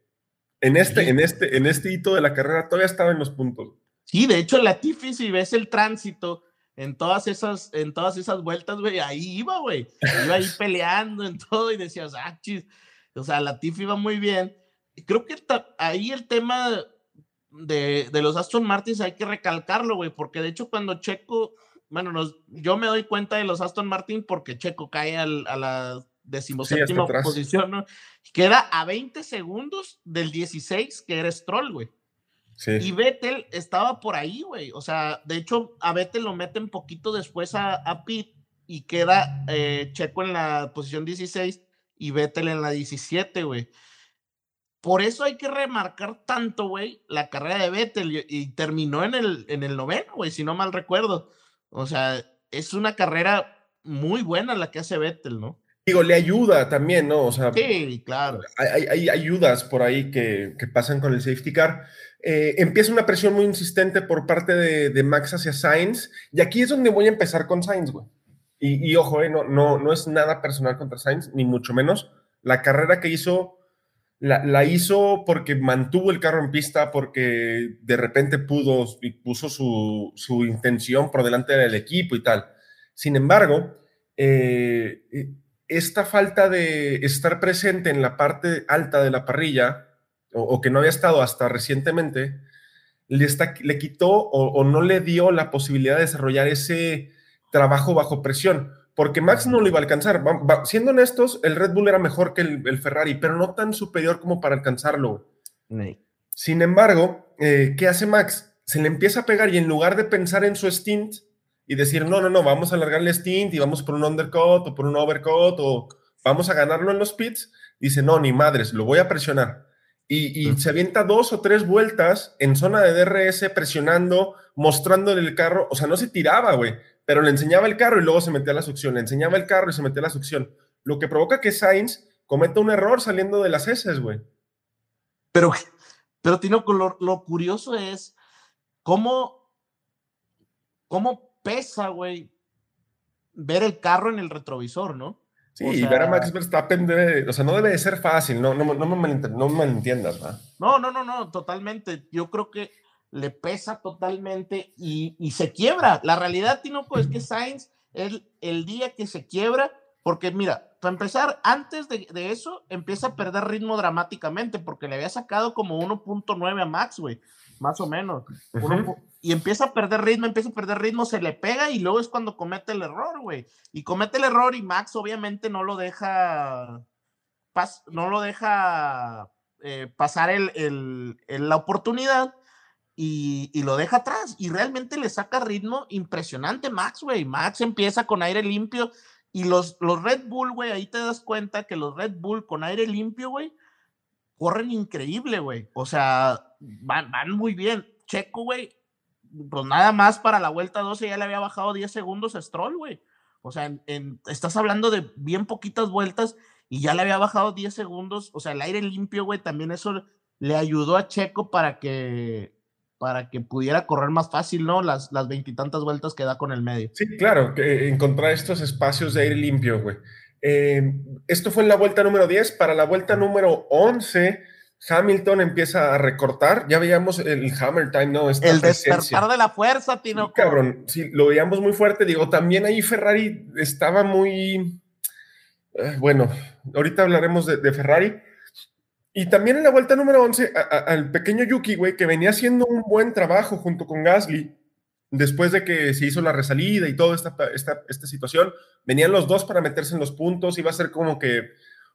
En, este, Sí. en, este, en este hito de la carrera todavía estaba en los puntos. Sí, de hecho, Latifi, si ves el tránsito en todas esas, en todas esas vueltas, güey, ahí iba, güey. Iba ahí peleando en todo y decías, ah, chis. O sea, Latifi iba muy bien. Creo que ahí el tema de, de los Aston Martins hay que recalcarlo, güey, porque de hecho cuando Checo, bueno, nos- yo me doy cuenta de los Aston Martin porque Checo cae al- a la decimoséptima posición, ¿no? Queda a 20 segundos del 16 que era Stroll, güey. Sí. Y Vettel estaba por ahí, güey. O sea, de hecho, a Vettel lo meten poquito después a, a y queda eh, Checo en la posición 16 y Vettel en la 17, güey. Por eso hay que remarcar tanto, güey, la carrera de Vettel y, y terminó en el, en el noveno, güey, si no mal recuerdo. O sea, es una carrera muy buena la que hace Vettel, ¿no? Digo, le ayuda también, ¿no? O sea, Sí, claro. hay, hay- ayudas por ahí que, que pasan con el safety car. Eh, empieza una presión muy insistente por parte de, de Max hacia Sainz, y aquí es donde voy a empezar con Sainz, güey. Y, y ojo, eh, no, no, no es nada personal contra Sainz, ni mucho menos. La carrera que hizo, la, hizo porque mantuvo el carro en pista, porque de repente pudo y puso su, su intención por delante del equipo y tal. Sin embargo, eh, eh, esta falta de estar presente en la parte alta de la parrilla, o, que no había estado hasta recientemente, le, está, le quitó o no le dio la posibilidad de desarrollar ese trabajo bajo presión, porque Max no lo iba a alcanzar. Va- va- siendo honestos, el Red Bull era mejor que el, el Ferrari, pero no tan superior como para alcanzarlo. Sin embargo, eh, ¿qué hace Max? Se le empieza a pegar y en lugar de pensar en su stint y decir, no, no, no, vamos a alargar el stint y vamos por un undercut o por un overcut o vamos a ganarlo en los pits, dice, no, ni madres, lo voy a presionar. Y, y Mm. se avienta dos o tres vueltas en zona de DRS presionando, mostrándole el carro, o sea, no se tiraba, güey, pero le enseñaba el carro y luego se metía a la succión, le enseñaba el carro y se metía a la succión, lo que provoca que Sainz cometa un error saliendo de las heces, güey. Pero, pero Tino, lo, lo curioso es cómo, cómo pesa, güey, ver el carro en el retrovisor, ¿no? Sí, O y ver a sea- Max Verstappen debe, o sea, no debe de ser fácil, no, no, no, me, malent- no me malentiendas, ¿va? No, no, no, no, totalmente. Yo creo que le pesa totalmente y, y se quiebra. La realidad, Tinoco, es que Sainz, el, el día que se quiebra, porque mira, para empezar, antes de, de eso, empieza a perder ritmo dramáticamente, porque le había sacado como 1.9 a Max, güey, más o menos. Y empieza a perder ritmo, empieza a perder ritmo, se le pega y luego es cuando comete el error, güey. Y comete el error y Max obviamente no lo deja, pas- no lo deja eh, pasar el, el- el- la oportunidad y, lo deja atrás. Y realmente le saca ritmo impresionante Max, güey. Max empieza con aire limpio y los, los Red Bull, güey, ahí te das cuenta que los Red Bull con aire limpio, güey, corren increíble, güey. O sea, van, van muy bien. Checo, güey, pues nada más para la vuelta 12 ya le había bajado 10 segundos a Stroll, güey. O sea, estás hablando de bien poquitas vueltas y ya le había bajado 10 segundos. O sea, el aire limpio, güey, también eso le ayudó a Checo para que para que pudiera correr más fácil, ¿no? Las las veintitantas vueltas que da con el medio. Sí, claro, que encontrar estos espacios de aire limpio, güey. Eh, esto fue en la vuelta número 10. Para la vuelta número 11, Hamilton empieza a recortar. Ya veíamos el Hammer Time, ¿no? Esta El presencia. despertar de la fuerza, Sí, Tino. cabrón, sí, lo veíamos muy fuerte. Digo, también ahí Ferrari estaba muy. eh, bueno, ahorita hablaremos de, de Ferrari. Y también en la vuelta número 11, a- a- al pequeño Yuki, güey, que venía haciendo un buen trabajo junto con Gasly, después de que se hizo la resalida y toda esta, esta, esta situación, venían los dos para meterse en los puntos, iba a ser como que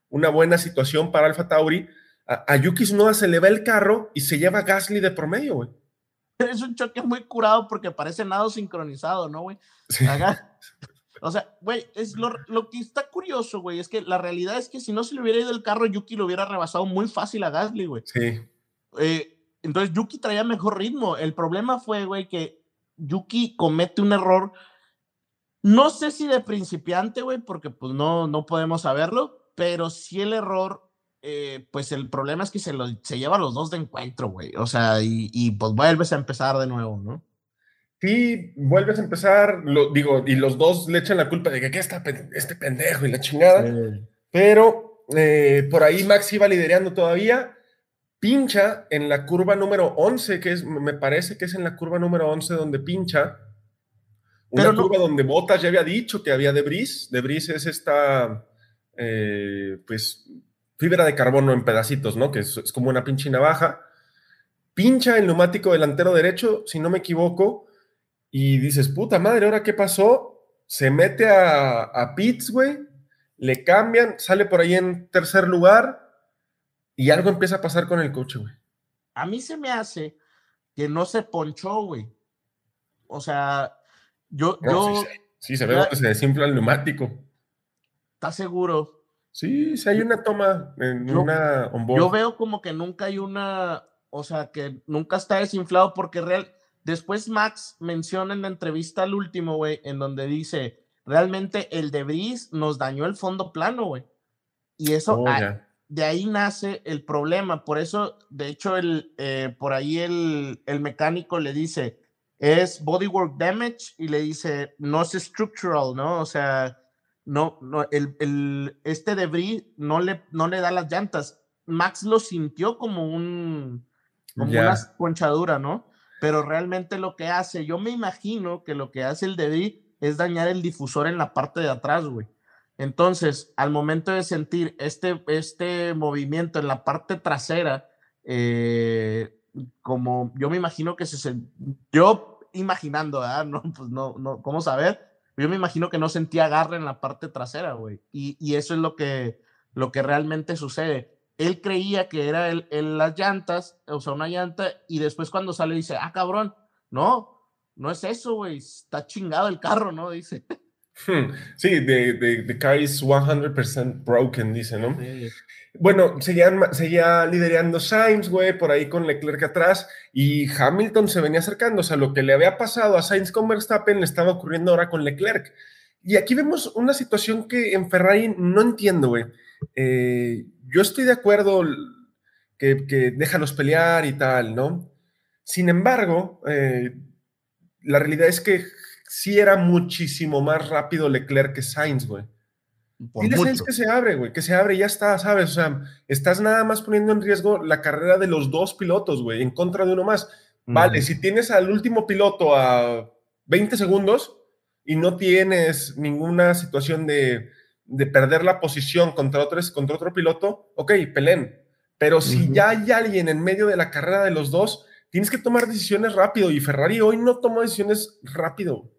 una buena situación para Alfa Tauri. A, a Yuki Tsunoda se le va el carro y se lleva a Gasly de promedio, güey. Es un choque muy curado porque parece nado sincronizado, ¿no, güey? Sí. O sea, güey, es lo, lo que está curioso, güey, es que la realidad es que si no se le hubiera ido el carro, Yuki lo hubiera rebasado muy fácil a Gasly, güey. Sí, Eh, entonces Yuki traía mejor ritmo. El problema fue, güey, que Yuki comete un error. No sé si de principiante, güey, porque pues no, no podemos saberlo, pero sí el error, eh, pues el problema es que se, lo, se lleva a los dos de encuentro, güey. O sea, y, y pues vuelves a empezar de nuevo, ¿no? Sí, vuelves a empezar, lo, digo, y los dos le echan la culpa de que ¿qué está este pendejo y la chingada, pero eh, por ahí Max iba liderando todavía, pincha en la curva número 11, que es, me parece que es en la curva número 11 donde pincha, una Pero no- curva donde Botas ya había dicho que había debris, debris es esta, eh, pues, fibra de carbono en pedacitos, ¿no? Que es, es como una pinche navaja, pincha el neumático delantero derecho, si no me equivoco, y dices, puta madre, ¿ahora qué pasó? Se mete a, a pits, güey, le cambian, sale por ahí en tercer lugar y algo empieza a pasar con el coche, güey. A mí se me hace que no se ponchó, güey. O sea, yo, No, yo, sí, se ve donde se desinfla el neumático. ¿estás seguro? Sí, sí hay una toma en Yo- una onboard. Yo veo como que nunca hay una, o sea, que nunca está desinflado porque real. Después Max menciona en la entrevista al último, güey, en donde dice, realmente el debris nos dañó el fondo plano, güey. Y eso, Oh, de ahí nace el problema. Por eso, de hecho, el, eh, por ahí el, el mecánico le dice, es bodywork damage y le dice, no es structural, ¿no? O sea, no, no, el, el- este debris no le, no le da las llantas. Max lo sintió como un, como una ponchadura, ¿no? Pero realmente lo que hace, yo me imagino que lo que hace el debris es dañar el difusor en la parte de atrás, güey. Entonces, al momento de sentir este, este movimiento en la parte trasera, eh, como yo me imagino que se, yo imaginando. No, pues no, no, ¿cómo saber? Yo me imagino que no sentía agarre en la parte trasera, güey. Y, y eso es lo que, lo que realmente sucede. Él creía que era el, el- las llantas, o sea, una llanta, y después cuando sale dice, ah, cabrón, no, no es eso, güey, está chingado el carro, ¿no? Dice. Hmm, Sí, the, the, the car is 100% broken, dice, ¿no? Bueno, seguían, seguía liderando Sainz, güey, por ahí con Leclerc atrás, y Hamilton se venía acercando. O sea, lo que le había pasado a Sainz con Verstappen le estaba ocurriendo ahora con Leclerc. Y aquí vemos una situación que en Ferrari no entiendo, güey. Eh, yo estoy de acuerdo que, que déjalos pelear y tal, ¿no? Sin embargo, eh, la realidad es que sí era muchísimo más rápido Leclerc que Sainz, güey. Dile Sainz que se abre, güey, que se abre y ya está, ¿sabes? O sea, estás nada más poniendo en riesgo la carrera de los dos pilotos, güey, en contra de uno más. Vale, si tienes al último piloto a 20 segundos y no tienes ninguna situación de, de perder la posición contra otro, contra otro piloto, ok, peleen. Pero si ya hay alguien en medio de la carrera de los dos, tienes que tomar decisiones rápido y Ferrari hoy no tomó decisiones rápido.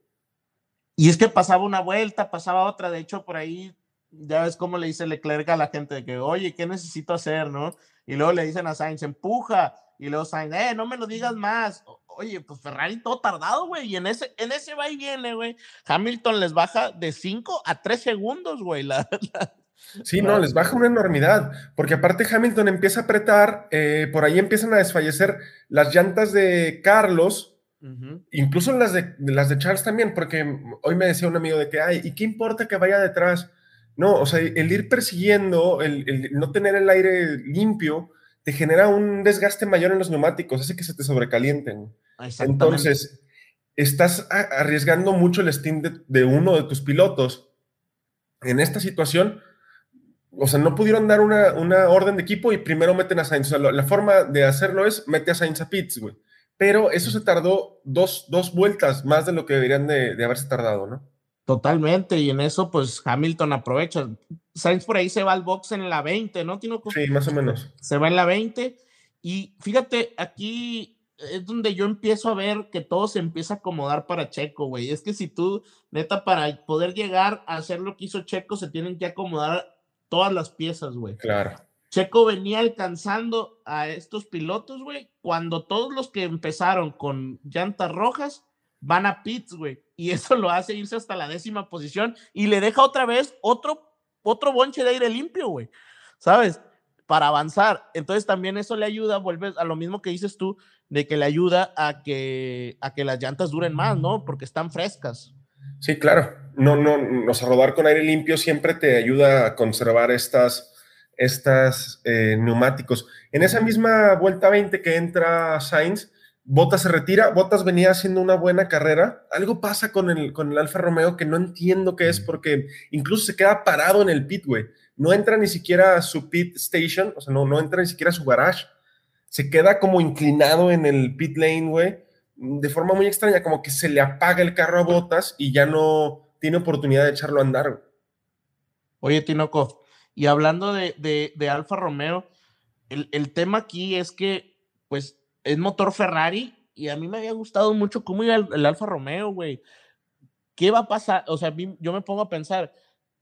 Y es que pasaba una vuelta, pasaba otra. De hecho, por ahí ya ves cómo le dice Leclerc a la gente de que, oye, ¿qué necesito hacer, no? Y luego le dicen a Sainz, empuja. Y luego Sainz, eh, no me lo digas más. Oye, pues Ferrari todo tardado, güey. Y en ese, en ese va y viene, güey. Hamilton les baja de 5 a 3 segundos, güey. La, la- Sí, no, les baja una enormidad, porque aparte Hamilton empieza a apretar, eh, por ahí empiezan a desfallecer las llantas de Carlos, incluso las de, de las de Charles también, porque hoy me decía un amigo de que, ay, ¿y qué importa que vaya detrás? No, o sea, el ir persiguiendo, el, el no tener el aire limpio, te genera un desgaste mayor en los neumáticos, hace que se te sobrecalienten. Exactamente. Entonces, estás arriesgando mucho el steam de, de uno de tus pilotos. En esta situación, o sea, no pudieron dar una, una orden de equipo y primero meten a Sainz. O sea, lo- la forma de hacerlo es mete a Sainz a pits, güey. Pero eso se tardó dos, dos vueltas más de lo que deberían de, de haberse tardado, ¿no? Totalmente. Y en eso, pues Hamilton aprovecha. Sainz por ahí se va al box en la 20, ¿no? Tinoco? Sí, más o menos. se va en la 20. Y fíjate, aquí es donde yo empiezo a ver que todo se empieza a acomodar para Checo, güey. Es que si tú, neta, para poder llegar a hacer lo que hizo Checo, se tienen que acomodar todas las piezas, güey. Claro. Checo venía alcanzando a estos pilotos, güey, cuando todos los que empezaron con llantas rojas van a pits, güey. Y eso lo hace irse hasta la décima posición y le deja otra vez otro, otro bonche de aire limpio, güey. ¿Sabes? Para avanzar. Entonces también eso le ayuda, vuelves a lo mismo que dices tú, de que le ayuda a que, a que las llantas duren más, ¿no? Porque están frescas. Sí, claro. No, no, o sea, rodar con aire limpio siempre te ayuda a conservar estas, estas eh, neumáticos. En esa misma vuelta 20 que entra Sainz, Bottas se retira, Bottas venía haciendo una buena carrera. Algo pasa con el, con el Alfa Romeo que no entiendo qué es, porque incluso se queda parado en el pit, güey. No entra ni siquiera a su pit station, o sea, no, no entra ni siquiera a su garage. Se queda como inclinado en el pit lane, güey, de forma muy extraña, como que se le apaga el carro a Bottas y ya no tiene oportunidad de echarlo a andar. Güey. Oye, Tinoco, y hablando de, de, de Alfa Romeo, el, el, tema aquí es que, pues, es motor Ferrari y a mí me había gustado mucho cómo iba el, el Alfa Romeo, güey. ¿Qué va a pasar? O sea, yo me pongo a pensar,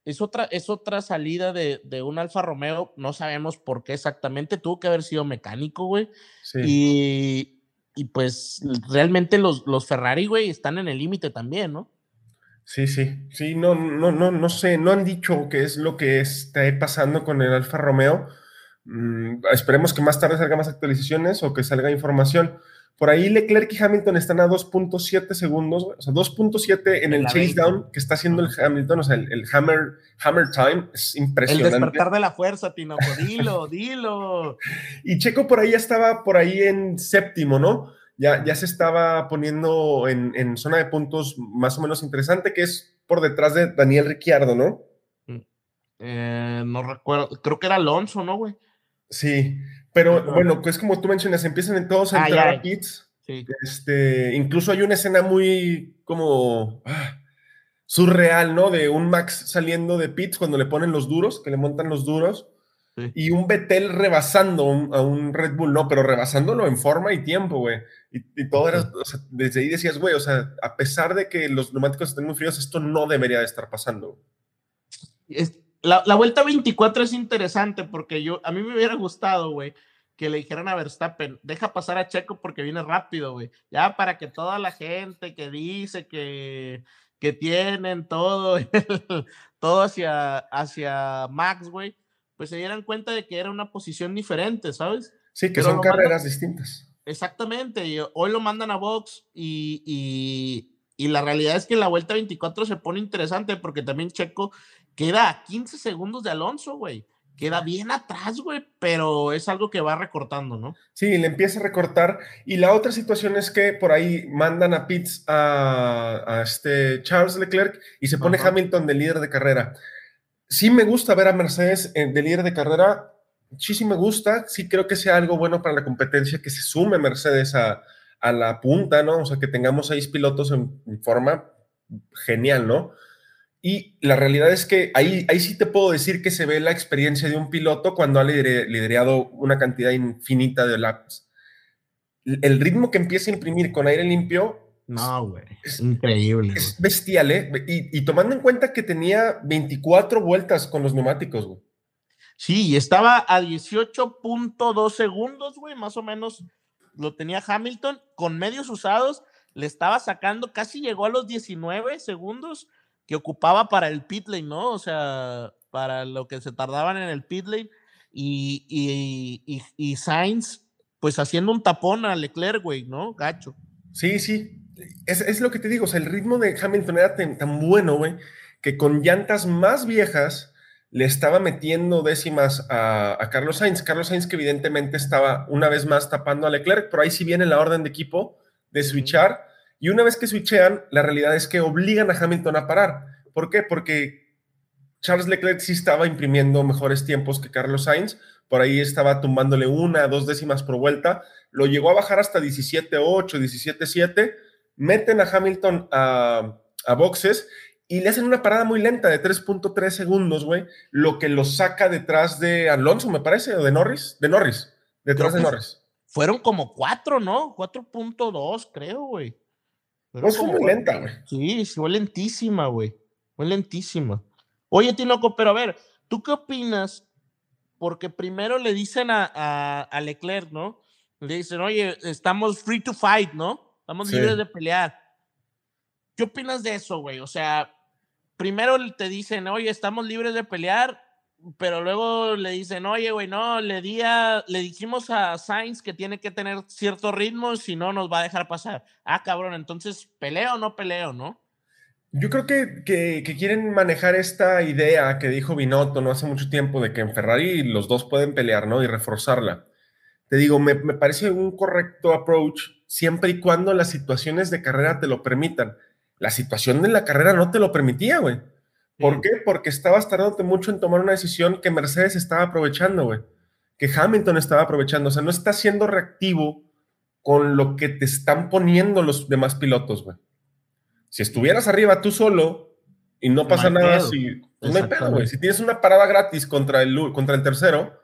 es otra, es otra salida de, de, un Alfa Romeo, no sabemos por qué exactamente, tuvo que haber sido mecánico, güey. Sí. Y, y, pues realmente los, los Ferrari, güey, están en el límite también, ¿no? Sí, sí, sí, no, no, no, no sé, no han dicho qué es lo que está pasando con el Alfa Romeo. Mm, esperemos que más tarde salgan más actualizaciones o que salga información. Por ahí Leclerc y Hamilton están a 2.7 segundos, o sea, 2.7 en el chase down que está haciendo el Hamilton, o sea, el, el hammer, hammer time es impresionante. El despertar de la fuerza, Tinoco, dilo, dilo. Y Checo por ahí ya estaba por ahí en séptimo, ¿no? Ya, ya se estaba poniendo en, en, zona de puntos más o menos interesante, que es por detrás de Daniel Ricciardo, ¿no? Eh, no recuerdo, creo que era Alonso, ¿no, güey? Sí, pero no. bueno, pues como tú mencionas, empiezan todos a entrar a pits. Sí. Este, incluso hay una escena muy como ah, surreal, ¿no? De un Max saliendo de pits cuando le ponen los duros, que le montan los duros, sí. y un Betel rebasando un, a un Red Bull, no, pero rebasándolo en forma y tiempo, güey. Y, y, todo era, o sea, desde ahí decías, güey, o sea, a pesar de que los neumáticos estén muy fríos, esto no debería de estar pasando. Es, la, la, vuelta 24 es interesante porque yo, a mí me hubiera gustado, güey, que le dijeran a Verstappen, deja pasar a Checo porque viene rápido, güey. Ya para que toda la gente que dice que, que tienen todo, todo hacia, hacia Max, güey, pues se dieran cuenta de que era una posición diferente, ¿sabes? Sí, que Pero son carreras mandan, distintas. Exactamente, y hoy lo mandan a Box y, y, y, la realidad es que la vuelta 24 se pone interesante porque también Checo queda a 15 segundos de Alonso, güey. Queda bien atrás, güey, pero es algo que va recortando, ¿no? Sí, le empieza a recortar. Y la otra situación es que por ahí mandan a Pitts a, a este Charles Leclerc y se pone Ajá. Hamilton de líder de carrera. Sí me gusta ver a Mercedes de líder de carrera, sí, sí me gusta, sí creo que sea algo bueno para la competencia, que se sume Mercedes a, a la punta, ¿no? O sea, que tengamos seis pilotos en, en forma genial, ¿no? Y la realidad es que ahí, ahí sí te puedo decir que se ve la experiencia de un piloto cuando ha liderado una cantidad infinita de laps. El ritmo que empieza a imprimir con aire limpio. No, güey. Es increíble. Es bestial, ¿eh? Y, y, tomando en cuenta que tenía 24 vueltas con los neumáticos, güey. Sí, estaba a 18.2 segundos, güey, más o menos lo tenía Hamilton con medios usados, le estaba sacando, casi llegó a los 19 segundos que ocupaba para el pit lane, ¿no? O sea, para lo que se tardaban en el pit lane y, y, y, y Sainz, pues haciendo un tapón a Leclerc, güey, ¿no? Gacho. Sí, sí, es, es, lo que te digo, o sea, el ritmo de Hamilton era tan, tan bueno, güey, que con llantas más viejas le estaba metiendo décimas a, a, Carlos Sainz. Carlos Sainz que evidentemente estaba una vez más tapando a Leclerc, pero ahí sí viene la orden de equipo de switchar y una vez que switchean, la realidad es que obligan a Hamilton a parar. ¿Por qué? Porque Charles Leclerc sí estaba imprimiendo mejores tiempos que Carlos Sainz. Por ahí estaba tumbándole una, dos décimas por vuelta. Lo llegó a bajar hasta 17.8, 17.7. Meten a Hamilton a, a boxes y le hacen una parada muy lenta de 3.3 segundos, güey, lo que lo saca detrás de Alonso, me parece, o de Norris, de Norris, detrás de Norris. fueron como cuatro, ¿no? 4.2, creo, güey. No es muy lenta, güey. Sí, sí, fue lentísima, güey. Fue lentísima. Oye, Tinoco, pero a ver, ¿tú qué opinas? Porque primero le dicen a, a, a Leclerc, ¿no? Le dicen, oye, estamos free to fight, ¿no? Estamos Sí. libres de pelear. ¿Qué opinas de eso, güey? O sea, primero te dicen, oye, estamos libres de pelear, pero luego le dicen, oye, güey, no, le, di a- le dijimos a Sainz que tiene que tener cierto ritmo, si no nos va a dejar pasar. Ah, cabrón, entonces, ¿peleo o no peleo, no? Yo creo que, que- quieren manejar esta idea que dijo Binotto no hace mucho tiempo de que en Ferrari los dos pueden pelear, ¿no? Y reforzarla. Te digo, me, me parece un correcto approach siempre y cuando las situaciones de carrera te lo permitan. La situación de la carrera no te lo permitía, güey. ¿Por qué? Porque estabas tardándote mucho en tomar una decisión que Mercedes estaba aprovechando, güey. Que Hamilton estaba aprovechando. O sea, no está siendo reactivo con lo que te están poniendo los demás pilotos, güey. Si estuvieras arriba tú solo y no pasa nada, si, no hay pedo, güey. Si tienes una parada gratis contra el, contra el tercero,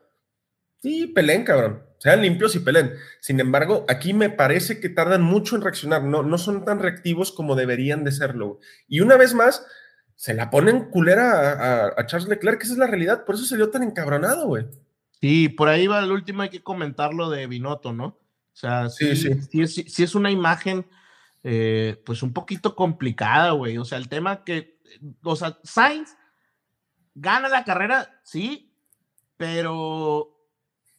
sí, peleen, cabrón. Sean limpios y peleen. Sin embargo, aquí me parece que tardan mucho en reaccionar. No, no son tan reactivos como deberían de serlo. Y una vez más, se la ponen culera a, a- a Charles Leclerc, que esa es la realidad. Por eso se dio tan encabronado, güey. Sí, por ahí va el último, hay que comentar lo de Binotto, ¿no? O sea, sí, Sí, sí, sí. es, sí es una imagen, eh, pues un poquito complicada, güey. O sea, el tema que, o sea, Sainz gana la carrera, sí, pero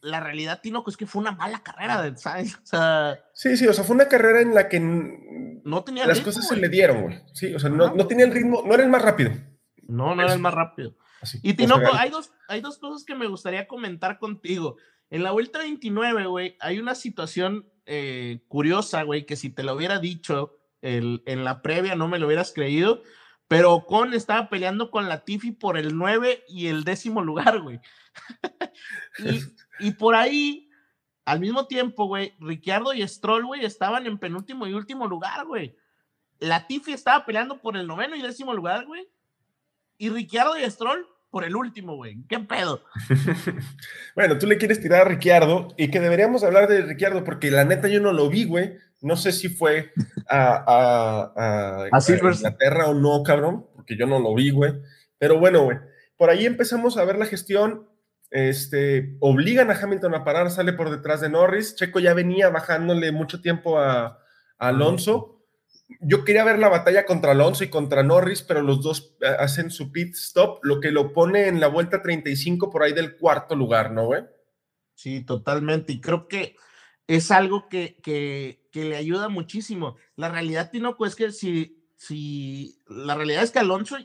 la realidad, Tinoco, es que fue una mala carrera de Sainz. O sea, Sí, sí, o sea, fue una carrera en la que no tenía las ritmo, cosas se le dieron, güey. Sí, o sea, no, no tenía el ritmo, no era el más rápido. No, no era el más rápido. Así, Y Tinoco, hay dos, hay dos cosas que me gustaría comentar contigo. En la vuelta 29, güey, hay una situación eh, curiosa, güey, que si te lo hubiera dicho el- en la previa no me lo hubieras creído, pero Ocon estaba peleando con la Tiffy por el 9 y el décimo lugar, güey. y, y por ahí, al mismo tiempo, güey, Ricciardo y Stroll, güey, estaban en penúltimo y último lugar, güey. La Tiffy estaba peleando por el noveno y décimo lugar, güey. Y Ricciardo y Stroll por el último, güey. ¿Qué pedo? Bueno, tú le quieres tirar a Ricciardo y que deberíamos hablar de Ricciardo porque la neta yo no lo vi, güey. No sé si fue a, a- a-. Inglaterra o no, cabrón, porque yo no lo vi, güey. Pero bueno, güey, por ahí empezamos a ver la gestión. Este, obligan a Hamilton a parar, sale por detrás de Norris. Checo ya venía bajándole mucho tiempo a, a Alonso. Yo quería ver la batalla contra Alonso y contra Norris, pero los dos eh, hacen su pit stop, lo que lo pone en la vuelta 35 por ahí del cuarto lugar, ¿no, güey? Sí, totalmente. Y creo que es algo que, que, que le ayuda muchísimo. La realidad, Tinoco, es que si, si la realidad es que Alonso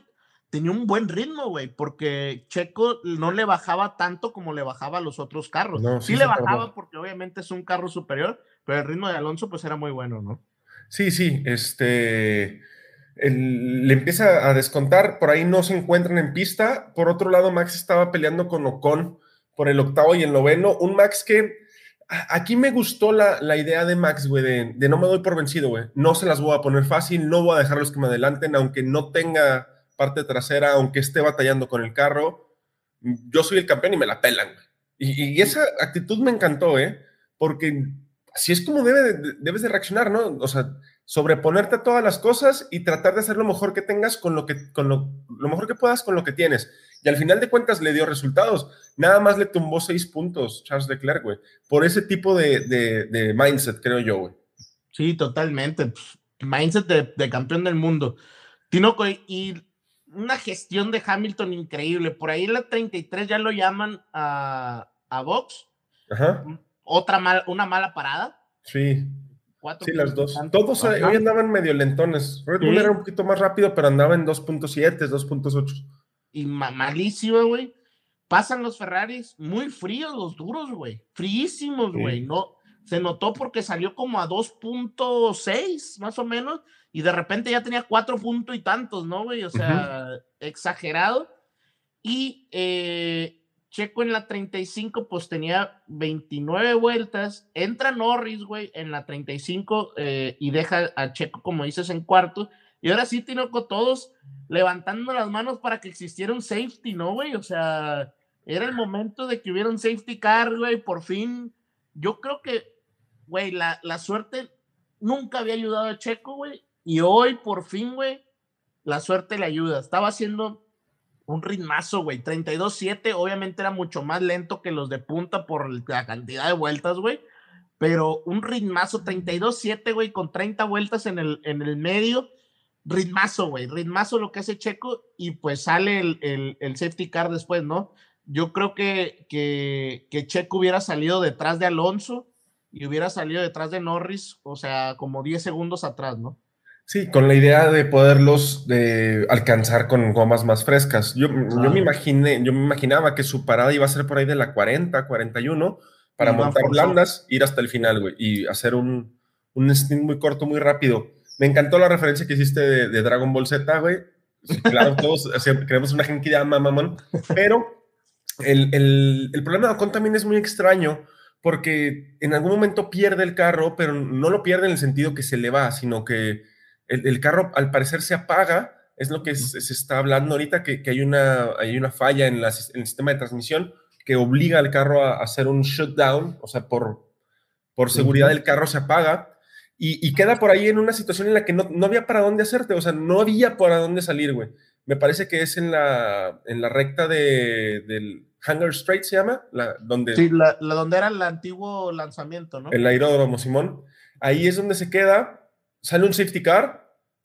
tenía un buen ritmo, güey, porque Checo no le bajaba tanto como le bajaba a los otros carros. No, sí, sí le bajaba porque obviamente es un carro superior, pero el ritmo de Alonso pues era muy bueno, ¿no? Sí, sí, este el- le empieza a descontar, por ahí no se encuentran en pista. Por otro lado, Max estaba peleando con Ocon por el octavo y el noveno. Un Max que aquí me gustó la, la idea de Max, güey, de, de no me doy por vencido, güey. No se las voy a poner fácil, no voy a dejarlos que me adelanten, aunque no tenga parte trasera, aunque esté batallando con el carro. Yo soy el campeón y me la pelan. Y, y esa actitud me encantó, ¿eh? Porque así es como debe de- debes de reaccionar, ¿no? O sea, sobreponerte a todas las cosas y tratar de hacer lo mejor que tengas con lo que, con lo, lo mejor que puedas con lo que tienes. Y al final de cuentas le dio resultados. Nada más le tumbó seis puntos Charles Leclerc, güey. Por ese tipo de, de- de mindset, creo yo, güey. Sí, totalmente. Mindset de, de campeón del mundo. Tinoco, y una gestión de Hamilton increíble. Por ahí en la 33 ya lo llaman a, a Vox. Ajá. Otra mal, una mala parada. Sí, Cuatro sí, las dos. tanto. Todos eh, Ajá. hoy andaban medio lentones. Red Bull Sí. era un poquito más rápido, pero andaba en 2.7, 2.8. Y ma- malísimo, güey. Pasan los Ferraris muy fríos, los duros, güey. Fríísimos, Sí. güey. No, se notó porque salió como a 2.6, más o menos, y de repente ya tenía cuatro puntos y tantos, ¿no, güey? O sea, exagerado. Y eh, Checo en la 35, pues tenía 29 vueltas. Entra Norris, güey, en la 35 eh, y deja a Checo, como dices, en cuarto. Y ahora sí, Tinoco, todos levantando las manos para que existiera un safety, ¿no, güey? O sea, era el momento de que hubiera un safety car, güey, por fin. Yo creo que güey, la, la suerte nunca había ayudado a Checo, güey, y hoy por fin, güey, la suerte le ayuda. Estaba haciendo un ritmazo, güey, 32-7, obviamente era mucho más lento que los de punta por la cantidad de vueltas, güey, pero un ritmazo, 32-7, güey, con 30 vueltas en el, en el medio, ritmazo, güey, ritmazo lo que hace Checo y pues sale el, el, el safety car después, ¿no? Yo creo que, que, que Checo hubiera salido detrás de Alonso y hubiera salido detrás de Norris, o sea, como 10 segundos atrás, ¿no? Sí, con la idea de poderlos de alcanzar con gomas más frescas. Yo, yo, me imaginé, yo me imaginaba que su parada iba a ser por ahí de la 40, 41, para montar blandas, ir hasta el final, güey, y hacer un, un stint muy corto, muy rápido. Me encantó la referencia que hiciste de, de Dragon Ball Z, güey. Claro, todos creemos una gente que mamón, pero el, el, el problema de Ocon también es muy extraño porque en algún momento pierde el carro, pero no lo pierde en el sentido que se le va, sino que el, el carro al parecer se apaga, es lo que se, se está hablando ahorita, que, que, hay, una, hay una falla en, la, en, el sistema de transmisión que obliga al carro a, a hacer un shutdown, o sea, por, por seguridad del carro se apaga y, y, queda por ahí en una situación en la que no, no había para dónde hacerte, o sea, no había para dónde salir, güey. Me parece que es en la, en la recta de, del Hangar Straight, se llama, la, donde... Sí, la, la, donde era el antiguo lanzamiento, ¿no? El aeródromo, Simón. Ahí es donde se queda, sale un safety car,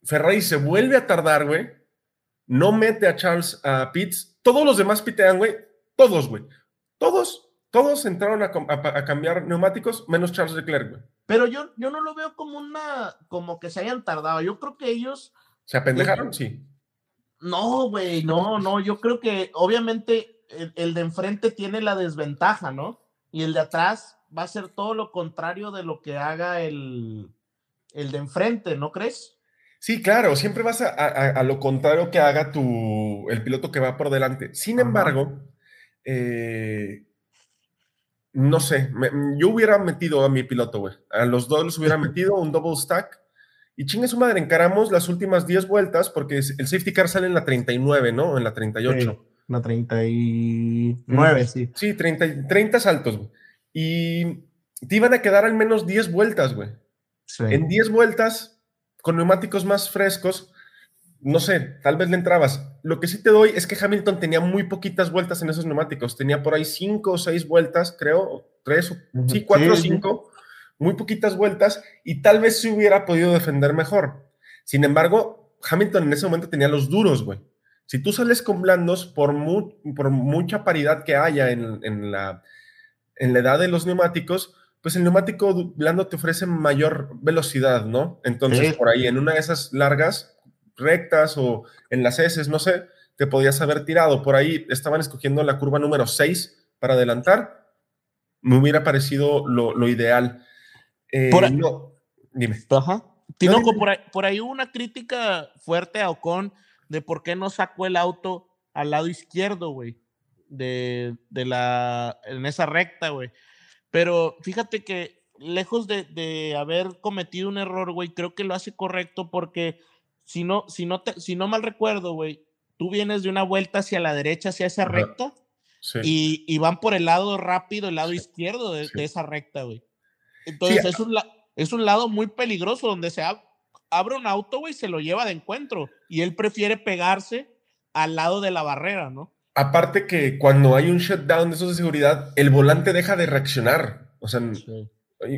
Ferrari se vuelve a tardar, güey. No mete a Charles a Pitts. Todos los demás pitean, güey. Todos, güey. Todos, todos entraron a, a, a, cambiar neumáticos, menos Charles Leclerc, güey. Pero yo, yo no lo veo como una, como que se hayan tardado. Yo creo que ellos. ¿Se apendejaron? Sí. No, güey, no, no. Yo creo que obviamente el, el de enfrente tiene la desventaja, ¿no? Y el de atrás va a ser todo lo contrario de lo que haga el, el de enfrente, ¿no crees? Sí, claro, siempre vas a, a, a, lo contrario que haga tu, el piloto que va por delante. Sin embargo, eh, no sé, me, yo hubiera metido a mi piloto, güey. A los dos los hubiera metido un double stack. Y chingue su madre, encaramos las últimas 10 vueltas porque el safety car sale en la 39, ¿no? En la 38. Sí, la 39, sí. Sí, 30, 30 saltos, güey. Y te iban a quedar al menos 10 vueltas, güey. Sí. En 10 vueltas con neumáticos más frescos, no sé, tal vez le entrabas. Lo que sí te doy es que Hamilton tenía muy poquitas vueltas en esos neumáticos. Tenía por ahí cinco o seis vueltas, creo, tres, o, sí, cuatro o sí, cinco, sí. muy poquitas vueltas y tal vez se hubiera podido defender mejor. Sin embargo, Hamilton en ese momento tenía los duros, güey. Si tú sales con blandos, por, mu por mucha paridad que haya en, en, la, en la edad de los neumáticos, pues el neumático blando te ofrece mayor velocidad, ¿no? Entonces, sí. por ahí, en una de esas largas, rectas o en las S, no sé, te podías haber tirado. Por ahí estaban escogiendo la curva número 6 para adelantar. Me hubiera parecido lo, lo ideal. Eh, por ahí, no, dime. Ajá. Tinoco, por ahí, por ahí hubo una crítica fuerte a Ocon de por qué no sacó el auto al lado izquierdo, güey, de, de la, en esa recta, güey. Pero fíjate que lejos de, de, haber cometido un error, güey, creo que lo hace correcto porque si no, si no, te, si no mal recuerdo, güey, tú vienes de una vuelta hacia la derecha, hacia esa recta, sí. y, y, van por el lado rápido, el lado sí. izquierdo de, sí. de, esa recta, güey. Entonces es, un, es un lado muy peligroso donde se ab abre un auto, güey, se lo lleva de encuentro y él prefiere pegarse al lado de la barrera, ¿no? Aparte que cuando hay un shutdown de esos de seguridad, el volante deja de reaccionar. O sea, sí.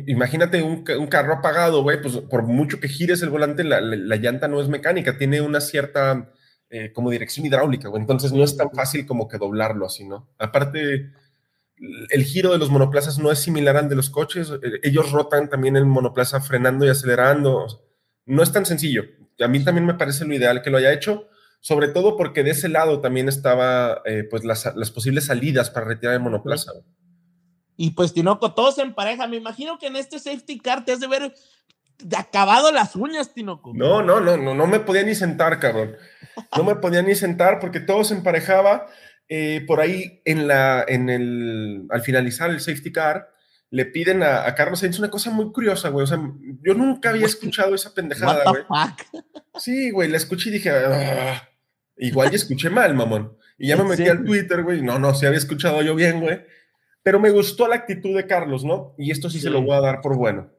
imagínate un, un, carro apagado, güey, pues por mucho que gires el volante, la, la, la llanta no es mecánica, tiene una cierta eh, como dirección hidráulica, güey. Entonces no es tan fácil como que doblarlo así, ¿no? Aparte, el giro de los monoplazas no es similar al de los coches. Eh, ellos rotan también el monoplaza frenando y acelerando. No es tan sencillo. A mí también me parece lo ideal que lo haya hecho sobre todo porque de ese lado también estaba eh, pues las, las, posibles salidas para retirar el monoplaza. Y pues Tinoco, todos en pareja, me imagino que en este safety car te has de ver acabado las uñas, Tinoco. No, no, no, no, no me podía ni sentar, cabrón. No me podía ni sentar porque todo se emparejaba. Eh, por ahí en la, en el, al finalizar el safety car, le piden a, a, Carlos Sainz una cosa muy curiosa, güey. O sea, yo nunca había escuchado esa pendejada, güey. Sí, güey, la escuché y dije, ah, igual ya escuché mal, mamón. Y ya me metí sí. al Twitter, güey. No, no, sí había escuchado yo bien, güey. Pero me gustó la actitud de Carlos, ¿no? Y esto sí, se lo voy a dar por bueno.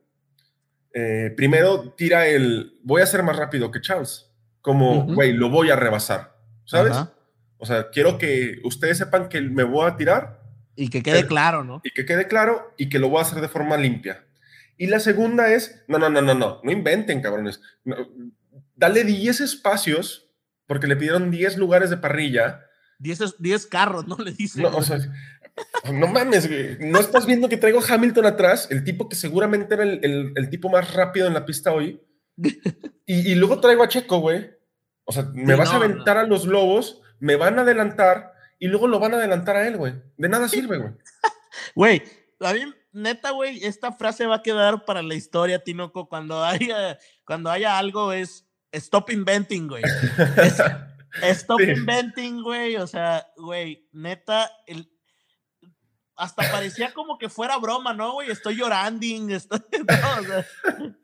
Eh, primero tira el, voy a ser más rápido que Charles. Como, güey, lo voy a rebasar, ¿sabes? O sea, quiero que ustedes sepan que me voy a tirar. Y que quede claro, ¿no? Y que quede claro y que lo voy a hacer de forma limpia. Y la segunda es, no, no, no, no, no, no inventen, cabrones. dale 10 espacios, porque le pidieron 10 lugares de parrilla. 10, 10 carros, ¿no? Le dicen. No, o sea, no mames, güey. No estás viendo que traigo Hamilton atrás, el tipo que seguramente era el, el, tipo más rápido en la pista hoy. Y, y luego traigo a Checo, güey. O sea, me vas a aventar a los lobos, me van a adelantar y luego lo van a adelantar a él, güey. De nada sirve, güey. Güey, a mí, neta, güey, esta frase va a quedar para la historia, Tinoco. Cuando haya, cuando haya algo es stop inventing, güey. stop inventing, güey. O sea, güey, neta, el, hasta parecía como que fuera broma, ¿no, güey? Estoy llorando, estoy...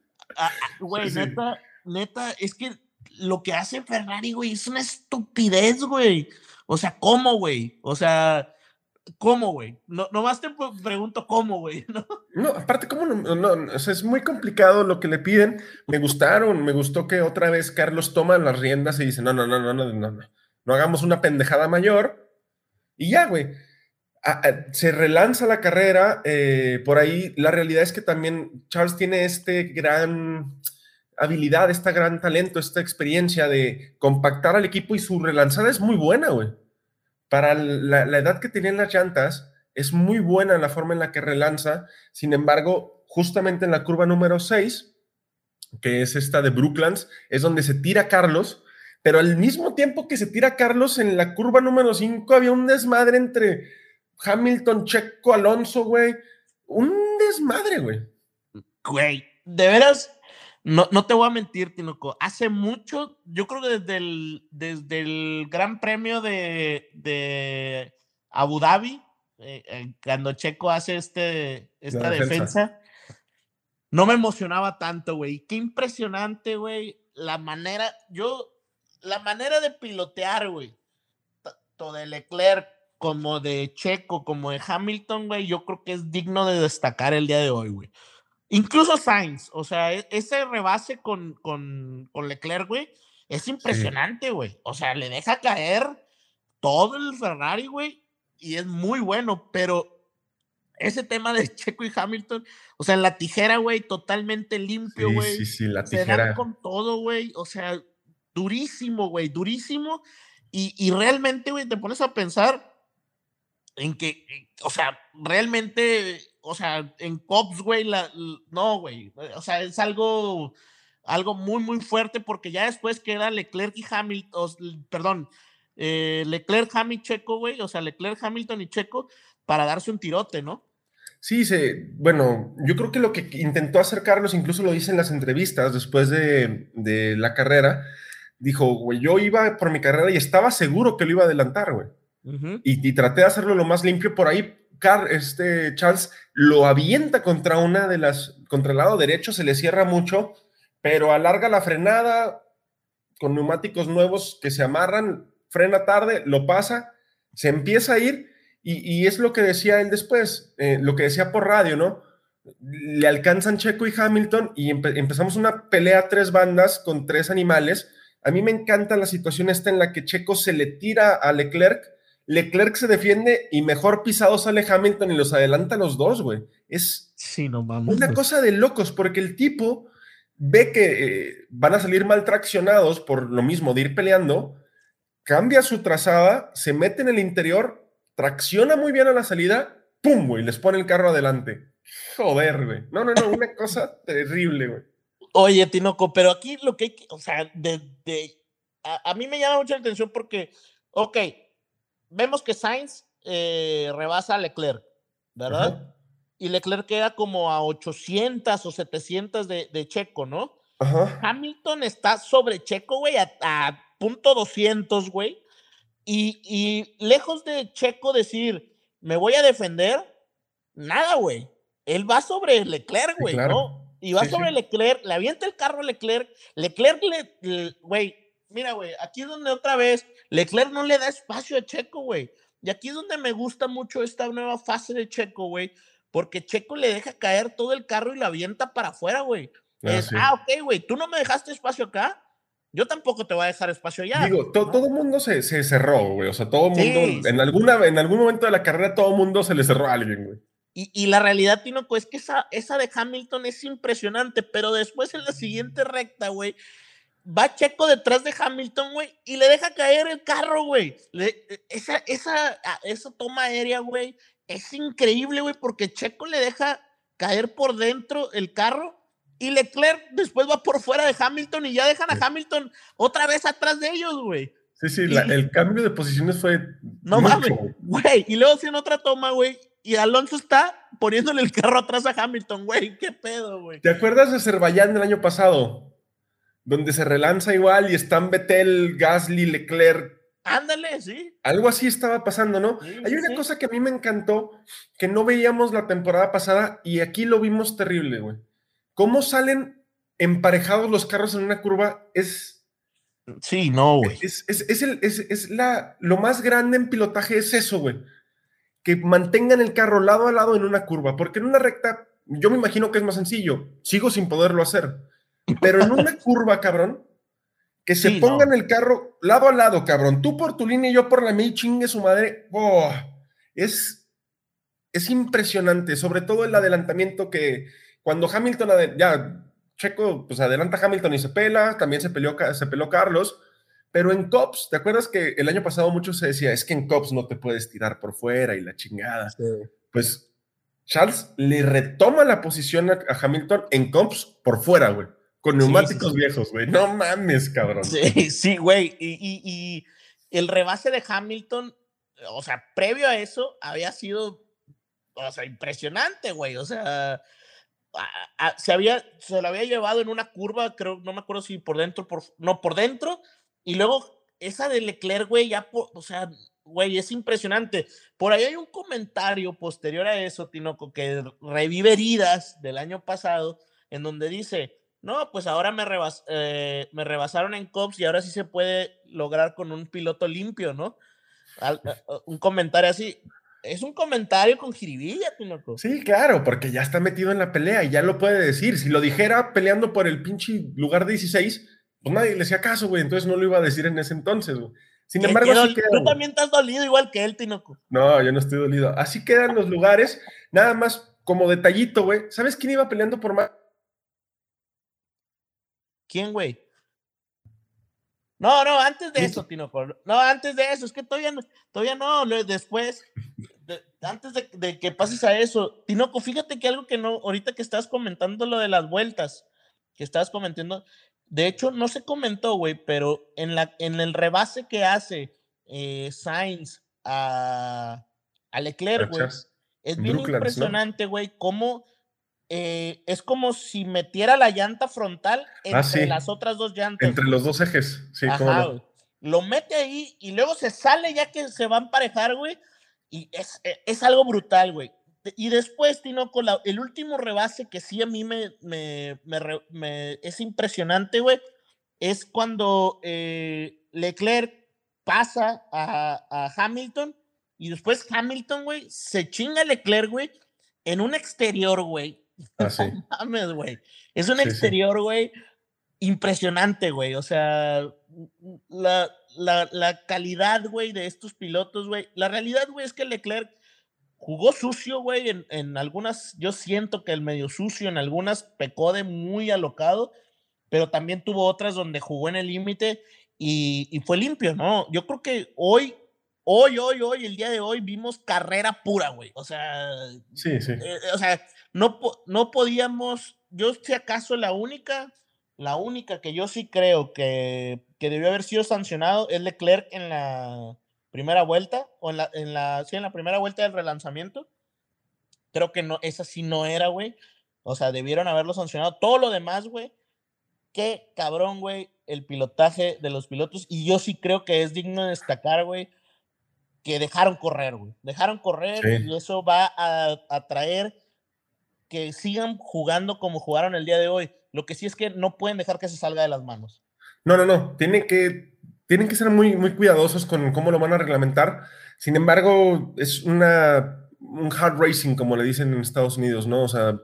güey, neta, neta, es que lo que hace Ferrari, güey, es una estupidez, güey. O sea, ¿cómo, güey? O sea, ¿cómo, güey? No, nomás te pregunto cómo, güey. ¿no? no, aparte, ¿cómo no, no? O sea, es muy complicado lo que le piden. Me gustaron, me gustó que otra vez Carlos toma las riendas y dice, no, no, no, no, no, no, no, no hagamos una pendejada mayor. Y ya, güey se relanza la carrera, eh, por ahí la realidad es que también Charles tiene este gran habilidad, este gran talento, esta experiencia de compactar al equipo y su relanzada es muy buena, güey. Para la, edad que tenían las llantas, es muy buena la forma en la que relanza. Sin embargo, justamente en la curva número 6, que es esta de Brooklands, es donde se tira Carlos, pero al mismo tiempo que se tira Carlos, en la curva número 5 había un desmadre entre Hamilton, Checo, Alonso, güey. Un desmadre, güey. Güey, de veras, no, no te voy a mentir, Tinoco. Hace mucho, yo creo que desde el, desde el Gran Premio de, de Abu Dhabi, eh, eh, cuando Checo hace este, esta defensa. no me emocionaba tanto, güey. Qué impresionante, güey. La manera, yo, la manera de pilotear, güey. Tanto de Leclerc como de Checo, como de Hamilton, güey, yo creo que es digno de destacar el día de hoy, güey. Incluso Sainz, o sea, e-, ese rebase con, con, con Leclerc, güey, es impresionante, güey. O sea, le deja caer todo el Ferrari, güey, y es muy bueno, pero ese tema de Checo y Hamilton, o sea, la tijera, güey, totalmente limpio, güey. Sí, sí, sí, la tijera. con todo, güey, o sea, durísimo, güey, durísimo. Y, y realmente, güey, te pones a pensar, en que, eh, o sea, realmente, o sea, en Cops, güey, la, no, güey, o sea, es algo, algo muy, muy fuerte porque ya después queda Leclerc y Hamilton, perdón, eh, Leclerc, Hamilton, Checo, güey, o sea, Leclerc, Hamilton y Checo para darse un tirote, ¿no? Sí, se, bueno, yo creo que lo que intentó hacer Carlos, incluso lo dice en las entrevistas después de, de la carrera, dijo, güey, yo iba por mi carrera y estaba seguro que lo iba a adelantar, güey y, traté de hacerlo lo más limpio. Por ahí, Car, este Charles lo avienta contra una de las, contra el lado derecho, se le cierra mucho, pero alarga la frenada con neumáticos nuevos que se amarran, frena tarde, lo pasa, se empieza a ir y, es lo que decía él después, eh, lo que decía por radio, ¿no? Le alcanzan Checo y Hamilton y empezamos una pelea a tres bandas con tres animales. A mí me encanta la situación esta en la que Checo se le tira a Leclerc Leclerc se defiende y mejor pisado sale Hamilton y los adelanta a los dos, güey. Es una cosa de locos, porque el tipo ve que eh, van a salir mal traccionados por lo mismo de ir peleando, cambia su trazada, se mete en el interior, tracciona muy bien a la salida, ¡pum! güey, les pone el carro adelante. Joder, güey. No, no, no, una cosa terrible, güey. Oye, Tinoco, pero aquí lo que hay que, o sea, de, a, a mí me llama mucho la atención porque, ok, vemos que Sainz eh, rebasa a Leclerc, ¿verdad? Y Leclerc queda como a 800 o 700 de, Checo, ¿no? Hamilton está sobre Checo, güey, a, punto 200, güey. Y, lejos de Checo decir, me voy a defender, nada, güey. Él va sobre Leclerc, güey, ¿no? Y va sobre Leclerc, le avienta el carro a Leclerc, Leclerc, le, güey, mira, güey, aquí es donde otra vez Leclerc no le da espacio a Checo, güey. Y aquí es donde me gusta mucho esta nueva fase de Checo, güey, porque Checo le deja caer todo el carro y la avienta para afuera, güey. Ah, es, sí. ah, ok, güey, tú no me dejaste espacio acá, yo tampoco te voy a dejar espacio allá. Digo, to- ¿no? todo el mundo se, se cerró, güey. O sea, todo el mundo, sí. en, alguna, en algún momento de la carrera, todo el mundo se le cerró a alguien, güey. Y, y la realidad, Tinoco, es que esa, esa de Hamilton es impresionante, pero después en la siguiente recta, güey, va Checo detrás de Hamilton, güey, y le deja caer el carro, güey. Esa, esa, esa toma aérea, güey, es increíble, güey, porque Checo le deja caer por dentro el carro y Leclerc después va por fuera de Hamilton y ya dejan a Hamilton otra vez atrás de ellos, güey. Sí, sí, la- el cambio de posiciones fue. No mucho, mames, güey. güey. Y luego hacen otra toma, güey. Y Alonso está poniéndole el carro atrás a Hamilton, güey. ¿Qué pedo, güey? ¿Te acuerdas de Azerbaiyán del año pasado? Donde se relanza igual y están Betel, Gasly, Leclerc. Ándale, sí. Algo así estaba pasando, ¿no? Sí, Hay una sí. cosa que a mí me encantó, que no veíamos la temporada pasada y aquí lo vimos terrible, güey. ¿Cómo salen emparejados los carros en una curva? Es, Sí, no, güey. es, es, es el- es- es la, lo más grande en pilotaje es eso, güey. Que mantengan el carro lado a lado en una curva, porque en una recta, yo me imagino que es más sencillo. Sigo sin poderlo hacer. Pero en una curva, cabrón, que se Sí, no. pongan el carro lado a lado, cabrón. Tú por tu línea y yo por la mía y chingue su madre. ¡Oh! es, es impresionante, sobre todo el adelantamiento que cuando Hamilton, ya Checo, pues adelanta a Hamilton y se pela, también se peleó, se peló Carlos, pero en Cops, ¿te acuerdas que el año pasado mucho se decía, es que en Cops no te puedes tirar por fuera y la chingada? Pues Charles le retoma la posición a, a Hamilton en Cops por fuera, güey, con neumáticos sí, sí. viejos, güey, no mames, cabrón. Sí, sí, güey. Y, y- y el rebase de Hamilton, o sea, previo a eso, había sido, o sea, impresionante, güey. O sea, a- a- se, había, se lo había llevado en una curva, creo, no me acuerdo si por dentro, por, no, por dentro. Y luego esa de Leclerc, güey, ya, por- o sea, güey, es impresionante. Por ahí hay un comentario posterior a eso, Tinoco, que revive heridas del año pasado, en donde dice, no, pues ahora me, rebas- eh, me rebasaron en Cops y ahora sí se puede lograr con un piloto limpio, ¿no? Al- a- a- un comentario así. Es un comentario con jiribilla, Tinoco. Sí, claro, porque ya está metido en la pelea y ya lo puede decir. Si lo dijera peleando por el pinche lugar 16, pues nadie le hacía caso, güey. Entonces no lo iba a decir en ese entonces, güey. Sin Que- embargo, así dol- queda, tú también has dolido igual que él, Tinoco. No, yo no estoy dolido. Así quedan los lugares. Nada más como detallito, güey. ¿Sabes quién iba peleando por más? ¿Quién, güey? No, no, antes de eso, Tinoco. No, antes de eso, es que todavía no, todavía no, después, de- antes de, de que pases a eso, Tinoco, fíjate que algo que no, ahorita que estás comentando lo de las vueltas, que estabas comentando, de hecho no se comentó, güey, pero en, la, en el rebase que hace eh, Sainz a, a Leclerc, güey, es en bien impresionante, güey, cómo eh, es como si metiera la llanta frontal entre Ah, sí. las otras dos llantas. Entre los dos ejes. Sí, cómo no. Lo mete ahí y luego se sale ya que se va a emparejar, güey. Y es, e- es algo brutal, güey. Y después, Tinoco, la- el último rebase que sí a mí me, me, me re- me- es impresionante, güey, es cuando eh, Leclerc pasa a, a Hamilton y después Hamilton, güey, se chinga a Leclerc, güey, en un exterior, güey. Ah, sí. No mames, güey. Es un Sí, exterior, güey, impresionante, güey. O sea, la, la, la calidad, güey, de estos pilotos, güey. La realidad, güey, es que Leclerc jugó sucio, güey, en, en algunas, yo siento que el medio sucio, en algunas pecó de muy alocado, pero también tuvo otras donde jugó en el límite y, y fue limpio, ¿no? Yo creo que hoy, hoy, hoy, hoy, el día de hoy, vimos carrera pura, güey. O sea, Sí, sí. eh, o sea, no, no podíamos, yo si acaso la única, la única que yo sí creo que, que debió haber sido sancionado es Leclerc en la primera vuelta, o en la, en la, sí, en la primera vuelta del relanzamiento. Creo que no, esa sí no era, güey. O sea, debieron haberlo sancionado. Todo lo demás, güey. Qué cabrón, güey, el pilotaje de los pilotos. Y yo sí creo que es digno de destacar, güey, que dejaron correr, güey. Dejaron correr Sí. y eso va a, a traer que sigan jugando como jugaron el día de hoy. Lo que sí es que no pueden dejar que se salga de las manos. No, no, no. Tiene que tienen que ser muy, muy cuidadosos con cómo lo van a reglamentar. Sin embargo, es una, un hard racing, como le dicen en Estados Unidos, ¿no? O sea,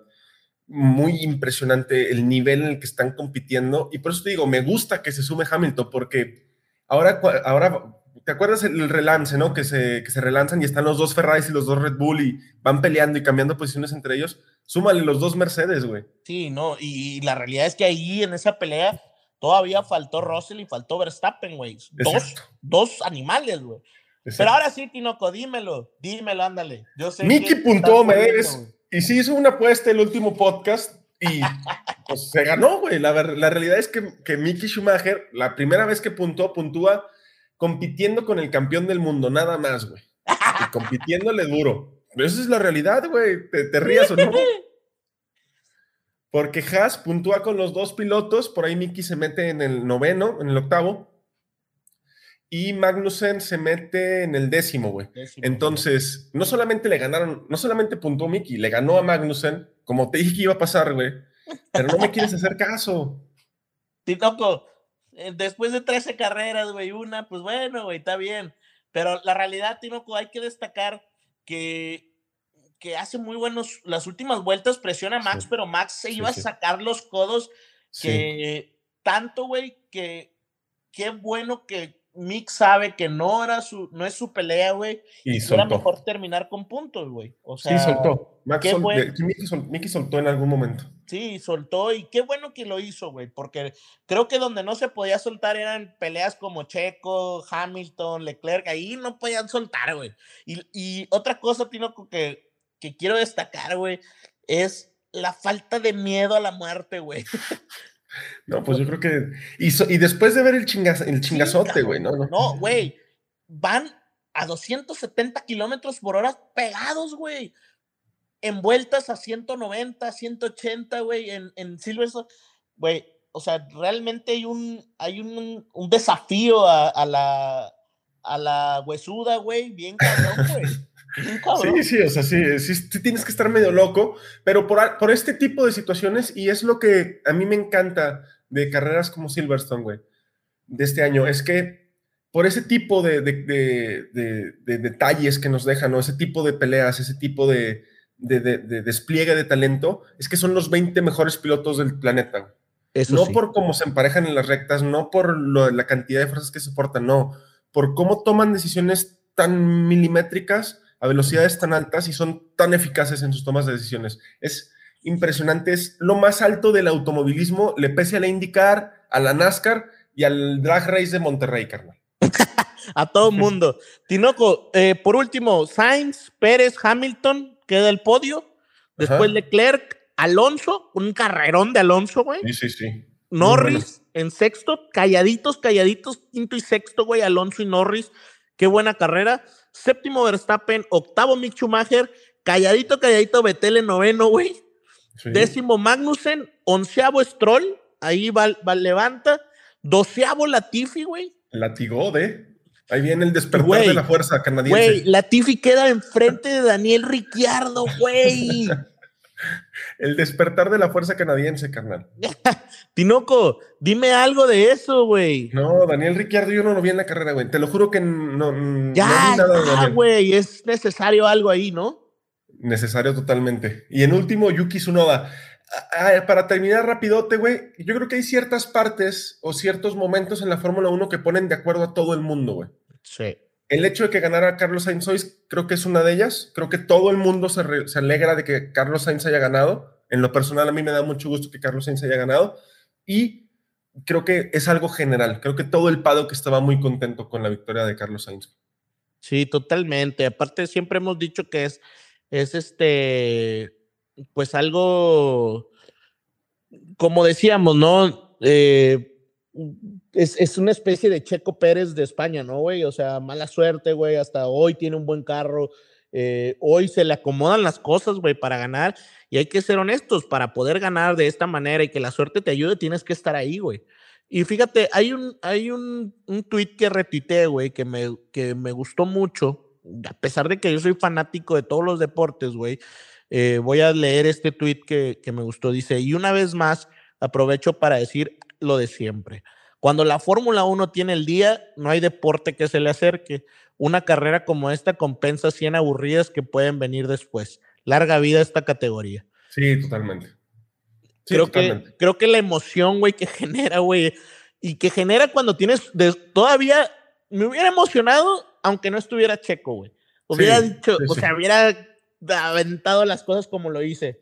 muy impresionante el nivel en el que están compitiendo. Y por eso te digo, me gusta que se sume Hamilton, porque ahora, ahora ¿te acuerdas el relance, no? Que se, que se relanzan y están los dos Ferraris y los dos Red Bull y van peleando y cambiando posiciones entre ellos. Súmale los dos Mercedes, güey. Sí, no, y la realidad es que ahí en esa pelea todavía faltó Russell y faltó Verstappen, güey. Dos, dos animales, güey. Pero ahora sí, Tinoco, dímelo, dímelo, ándale. Yo sé Miki puntuó, me Y sí hizo una apuesta el último podcast y pues se ganó, güey. La, la, realidad es que, que Mickey Schumacher, la primera vez que puntó, puntúa compitiendo con el campeón del mundo, nada más, güey. Y compitiéndole duro. Pero esa es la realidad, güey. ¿Te, ¿Te, rías o no? Porque Haas puntúa con los dos pilotos, por ahí Mickey se mete en el noveno, en el octavo, y Magnussen se mete en el décimo, güey. Entonces, no solamente le ganaron, no solamente puntuó Mickey, le ganó a Magnussen, como te dije que iba a pasar, güey, pero no me quieres hacer caso. Titoco, eh, después de 13 carreras, güey, una, pues bueno, güey, está bien. Pero la realidad, Tinoco, hay que destacar que, que hace muy buenos, las últimas vueltas presiona a Max, pero Max se iba a sacar los codos que tanto, güey, que qué bueno que Mick sabe que no era su, no es su pelea, güey. Y Era mejor terminar con puntos, güey. O sea, sí, soltó. Max Mickey, soltó en algún momento. Sí, soltó y qué bueno que lo hizo, güey, porque creo que donde no se podía soltar eran peleas como Checo, Hamilton, Leclerc, ahí no podían soltar, güey. Y, y otra cosa, Tino, que, que quiero destacar, güey, es la falta de miedo a la muerte, güey. No, pues yo creo que. Y, después de ver el, el chingazote, güey, ¿no? No, güey. van a 270 kilómetros por hora pegados, güey. En vueltas a 190, 180, güey, en, en Silverstone. Güey, o sea, realmente hay un, hay un, un desafío a, a, la, a la huesuda, güey, bien cabrón, güey. Sí, sí, o sea, sí, sí, tienes que estar medio loco, pero por, por, este tipo de situaciones, y es lo que a mí me encanta de carreras como Silverstone, güey, de este año, es que por ese tipo de, de, de, detalles que nos dejan, ¿no? ese tipo de peleas, ese tipo de, despliegue de talento, es que son los 20 mejores pilotos del planeta. Eso no por cómo se emparejan en las rectas, no por la cantidad de fuerzas que soportan, no, por cómo toman decisiones tan milimétricas a velocidades tan altas y son tan eficaces en sus tomas de decisiones. Es impresionante, es lo más alto del automovilismo, le pese a la IndyCar, a la NASCAR y al Drag Race de Monterrey, carnal. a todo mundo. Tinoco, eh, por último, Sainz, Pérez, Hamilton, queda el podio. Después Leclerc, Alonso, un carrerón de Alonso, güey. Sí, sí, sí. Norris en sexto, calladitos, calladitos, quinto y sexto, güey, Alonso y Norris. Qué buena carrera. Séptimo Verstappen, octavo Mick Schumacher, calladito, calladito Vettel en noveno, güey. Décimo Magnussen, onceavo Stroll, ahí va, levanta. Doceavo Latifi, güey. Latigó de. Ahí viene el despertar de la fuerza canadiense. Güey, Latifi queda enfrente de Daniel Ricciardo, güey. El despertar de la fuerza canadiense, carnal. Tinoco, dime algo de eso, güey. No, Daniel Ricciardo yo no lo vi en la carrera, güey. Te lo juro que no, ya, no güey, es necesario algo ahí, ¿no? Necesario totalmente. Y en último, Yuki Tsunoda. Para terminar rapidote, güey, yo creo que hay ciertas partes o ciertos momentos en la Fórmula 1 que ponen de acuerdo a todo el mundo, güey. Sí el hecho de que ganara Carlos Sainz hoy creo que es una de ellas. Creo que todo el mundo se, alegra de que Carlos Sainz haya ganado. En lo personal, a mí me da mucho gusto que Carlos Sainz haya ganado. Y creo que es algo general. Creo que todo el paddock estaba muy contento con la victoria de Carlos Sainz. Sí, totalmente. Aparte, siempre hemos dicho que es, es este, pues algo, como decíamos, ¿no? Eh, es, una especie de Checo Pérez de España, ¿no, güey? O sea, mala suerte, güey. Hasta hoy tiene un buen carro. Eh, hoy se le acomodan las cosas, güey, para ganar. Y hay que ser honestos, para poder ganar de esta manera y que la suerte te ayude, tienes que estar ahí, güey. Y fíjate, hay un, hay un, un tweet que retité, güey, que me, que me gustó mucho. A pesar de que yo soy fanático de todos los deportes, güey. Eh, voy a leer este tweet que, que me gustó. Dice, y una vez más, aprovecho para decir lo de siempre. Cuando la Fórmula 1 tiene el día, no hay deporte que se le acerque. Una carrera como esta compensa 100 aburridas que pueden venir después. Larga vida esta categoría. Sí, totalmente. Sí, creo, totalmente. Que, creo que la emoción, güey, que genera, güey, y que genera cuando tienes, de, todavía me hubiera emocionado aunque no estuviera Checo, güey. Hubiera Sí, dicho, sí, o sea, hubiera aventado las cosas como lo hice.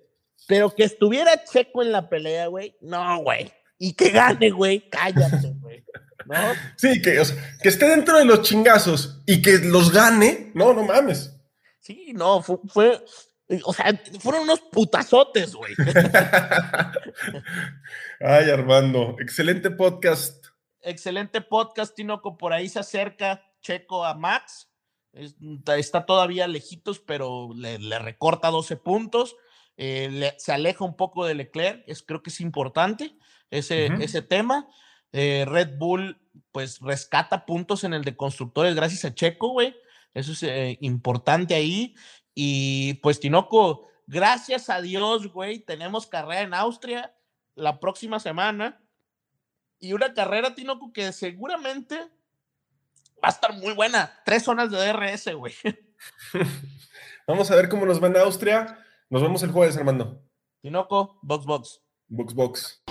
Pero que estuviera Checo en la pelea, güey, no, güey. Y que gane, güey, cállate, güey. ¿No? Sí, que, o sea, que esté dentro de los chingazos y que los gane, no, no mames. Sí, no, fue, fue o sea, fueron unos putazotes, güey. Ay, Armando, excelente podcast. Excelente podcast, Tinoco. Por ahí se acerca Checo a Max. Es- está todavía lejitos, pero le, le recorta 12 puntos. Eh, le- se aleja un poco de Leclerc. Es, creo que es importante ese, Ujú. ese tema. Eh, Red Bull, pues, rescata puntos en el de constructores gracias a Checo, güey. Eso es eh, importante ahí. Y pues, Tinoco, gracias a Dios, güey, tenemos carrera en Austria la próxima semana. Y una carrera, Tinoco, que seguramente va a estar muy buena. Tres zonas de DRS, güey. Vamos a ver cómo nos en Austria. Nos vemos el jueves, Armando. Tinoco, box, box. Box, box.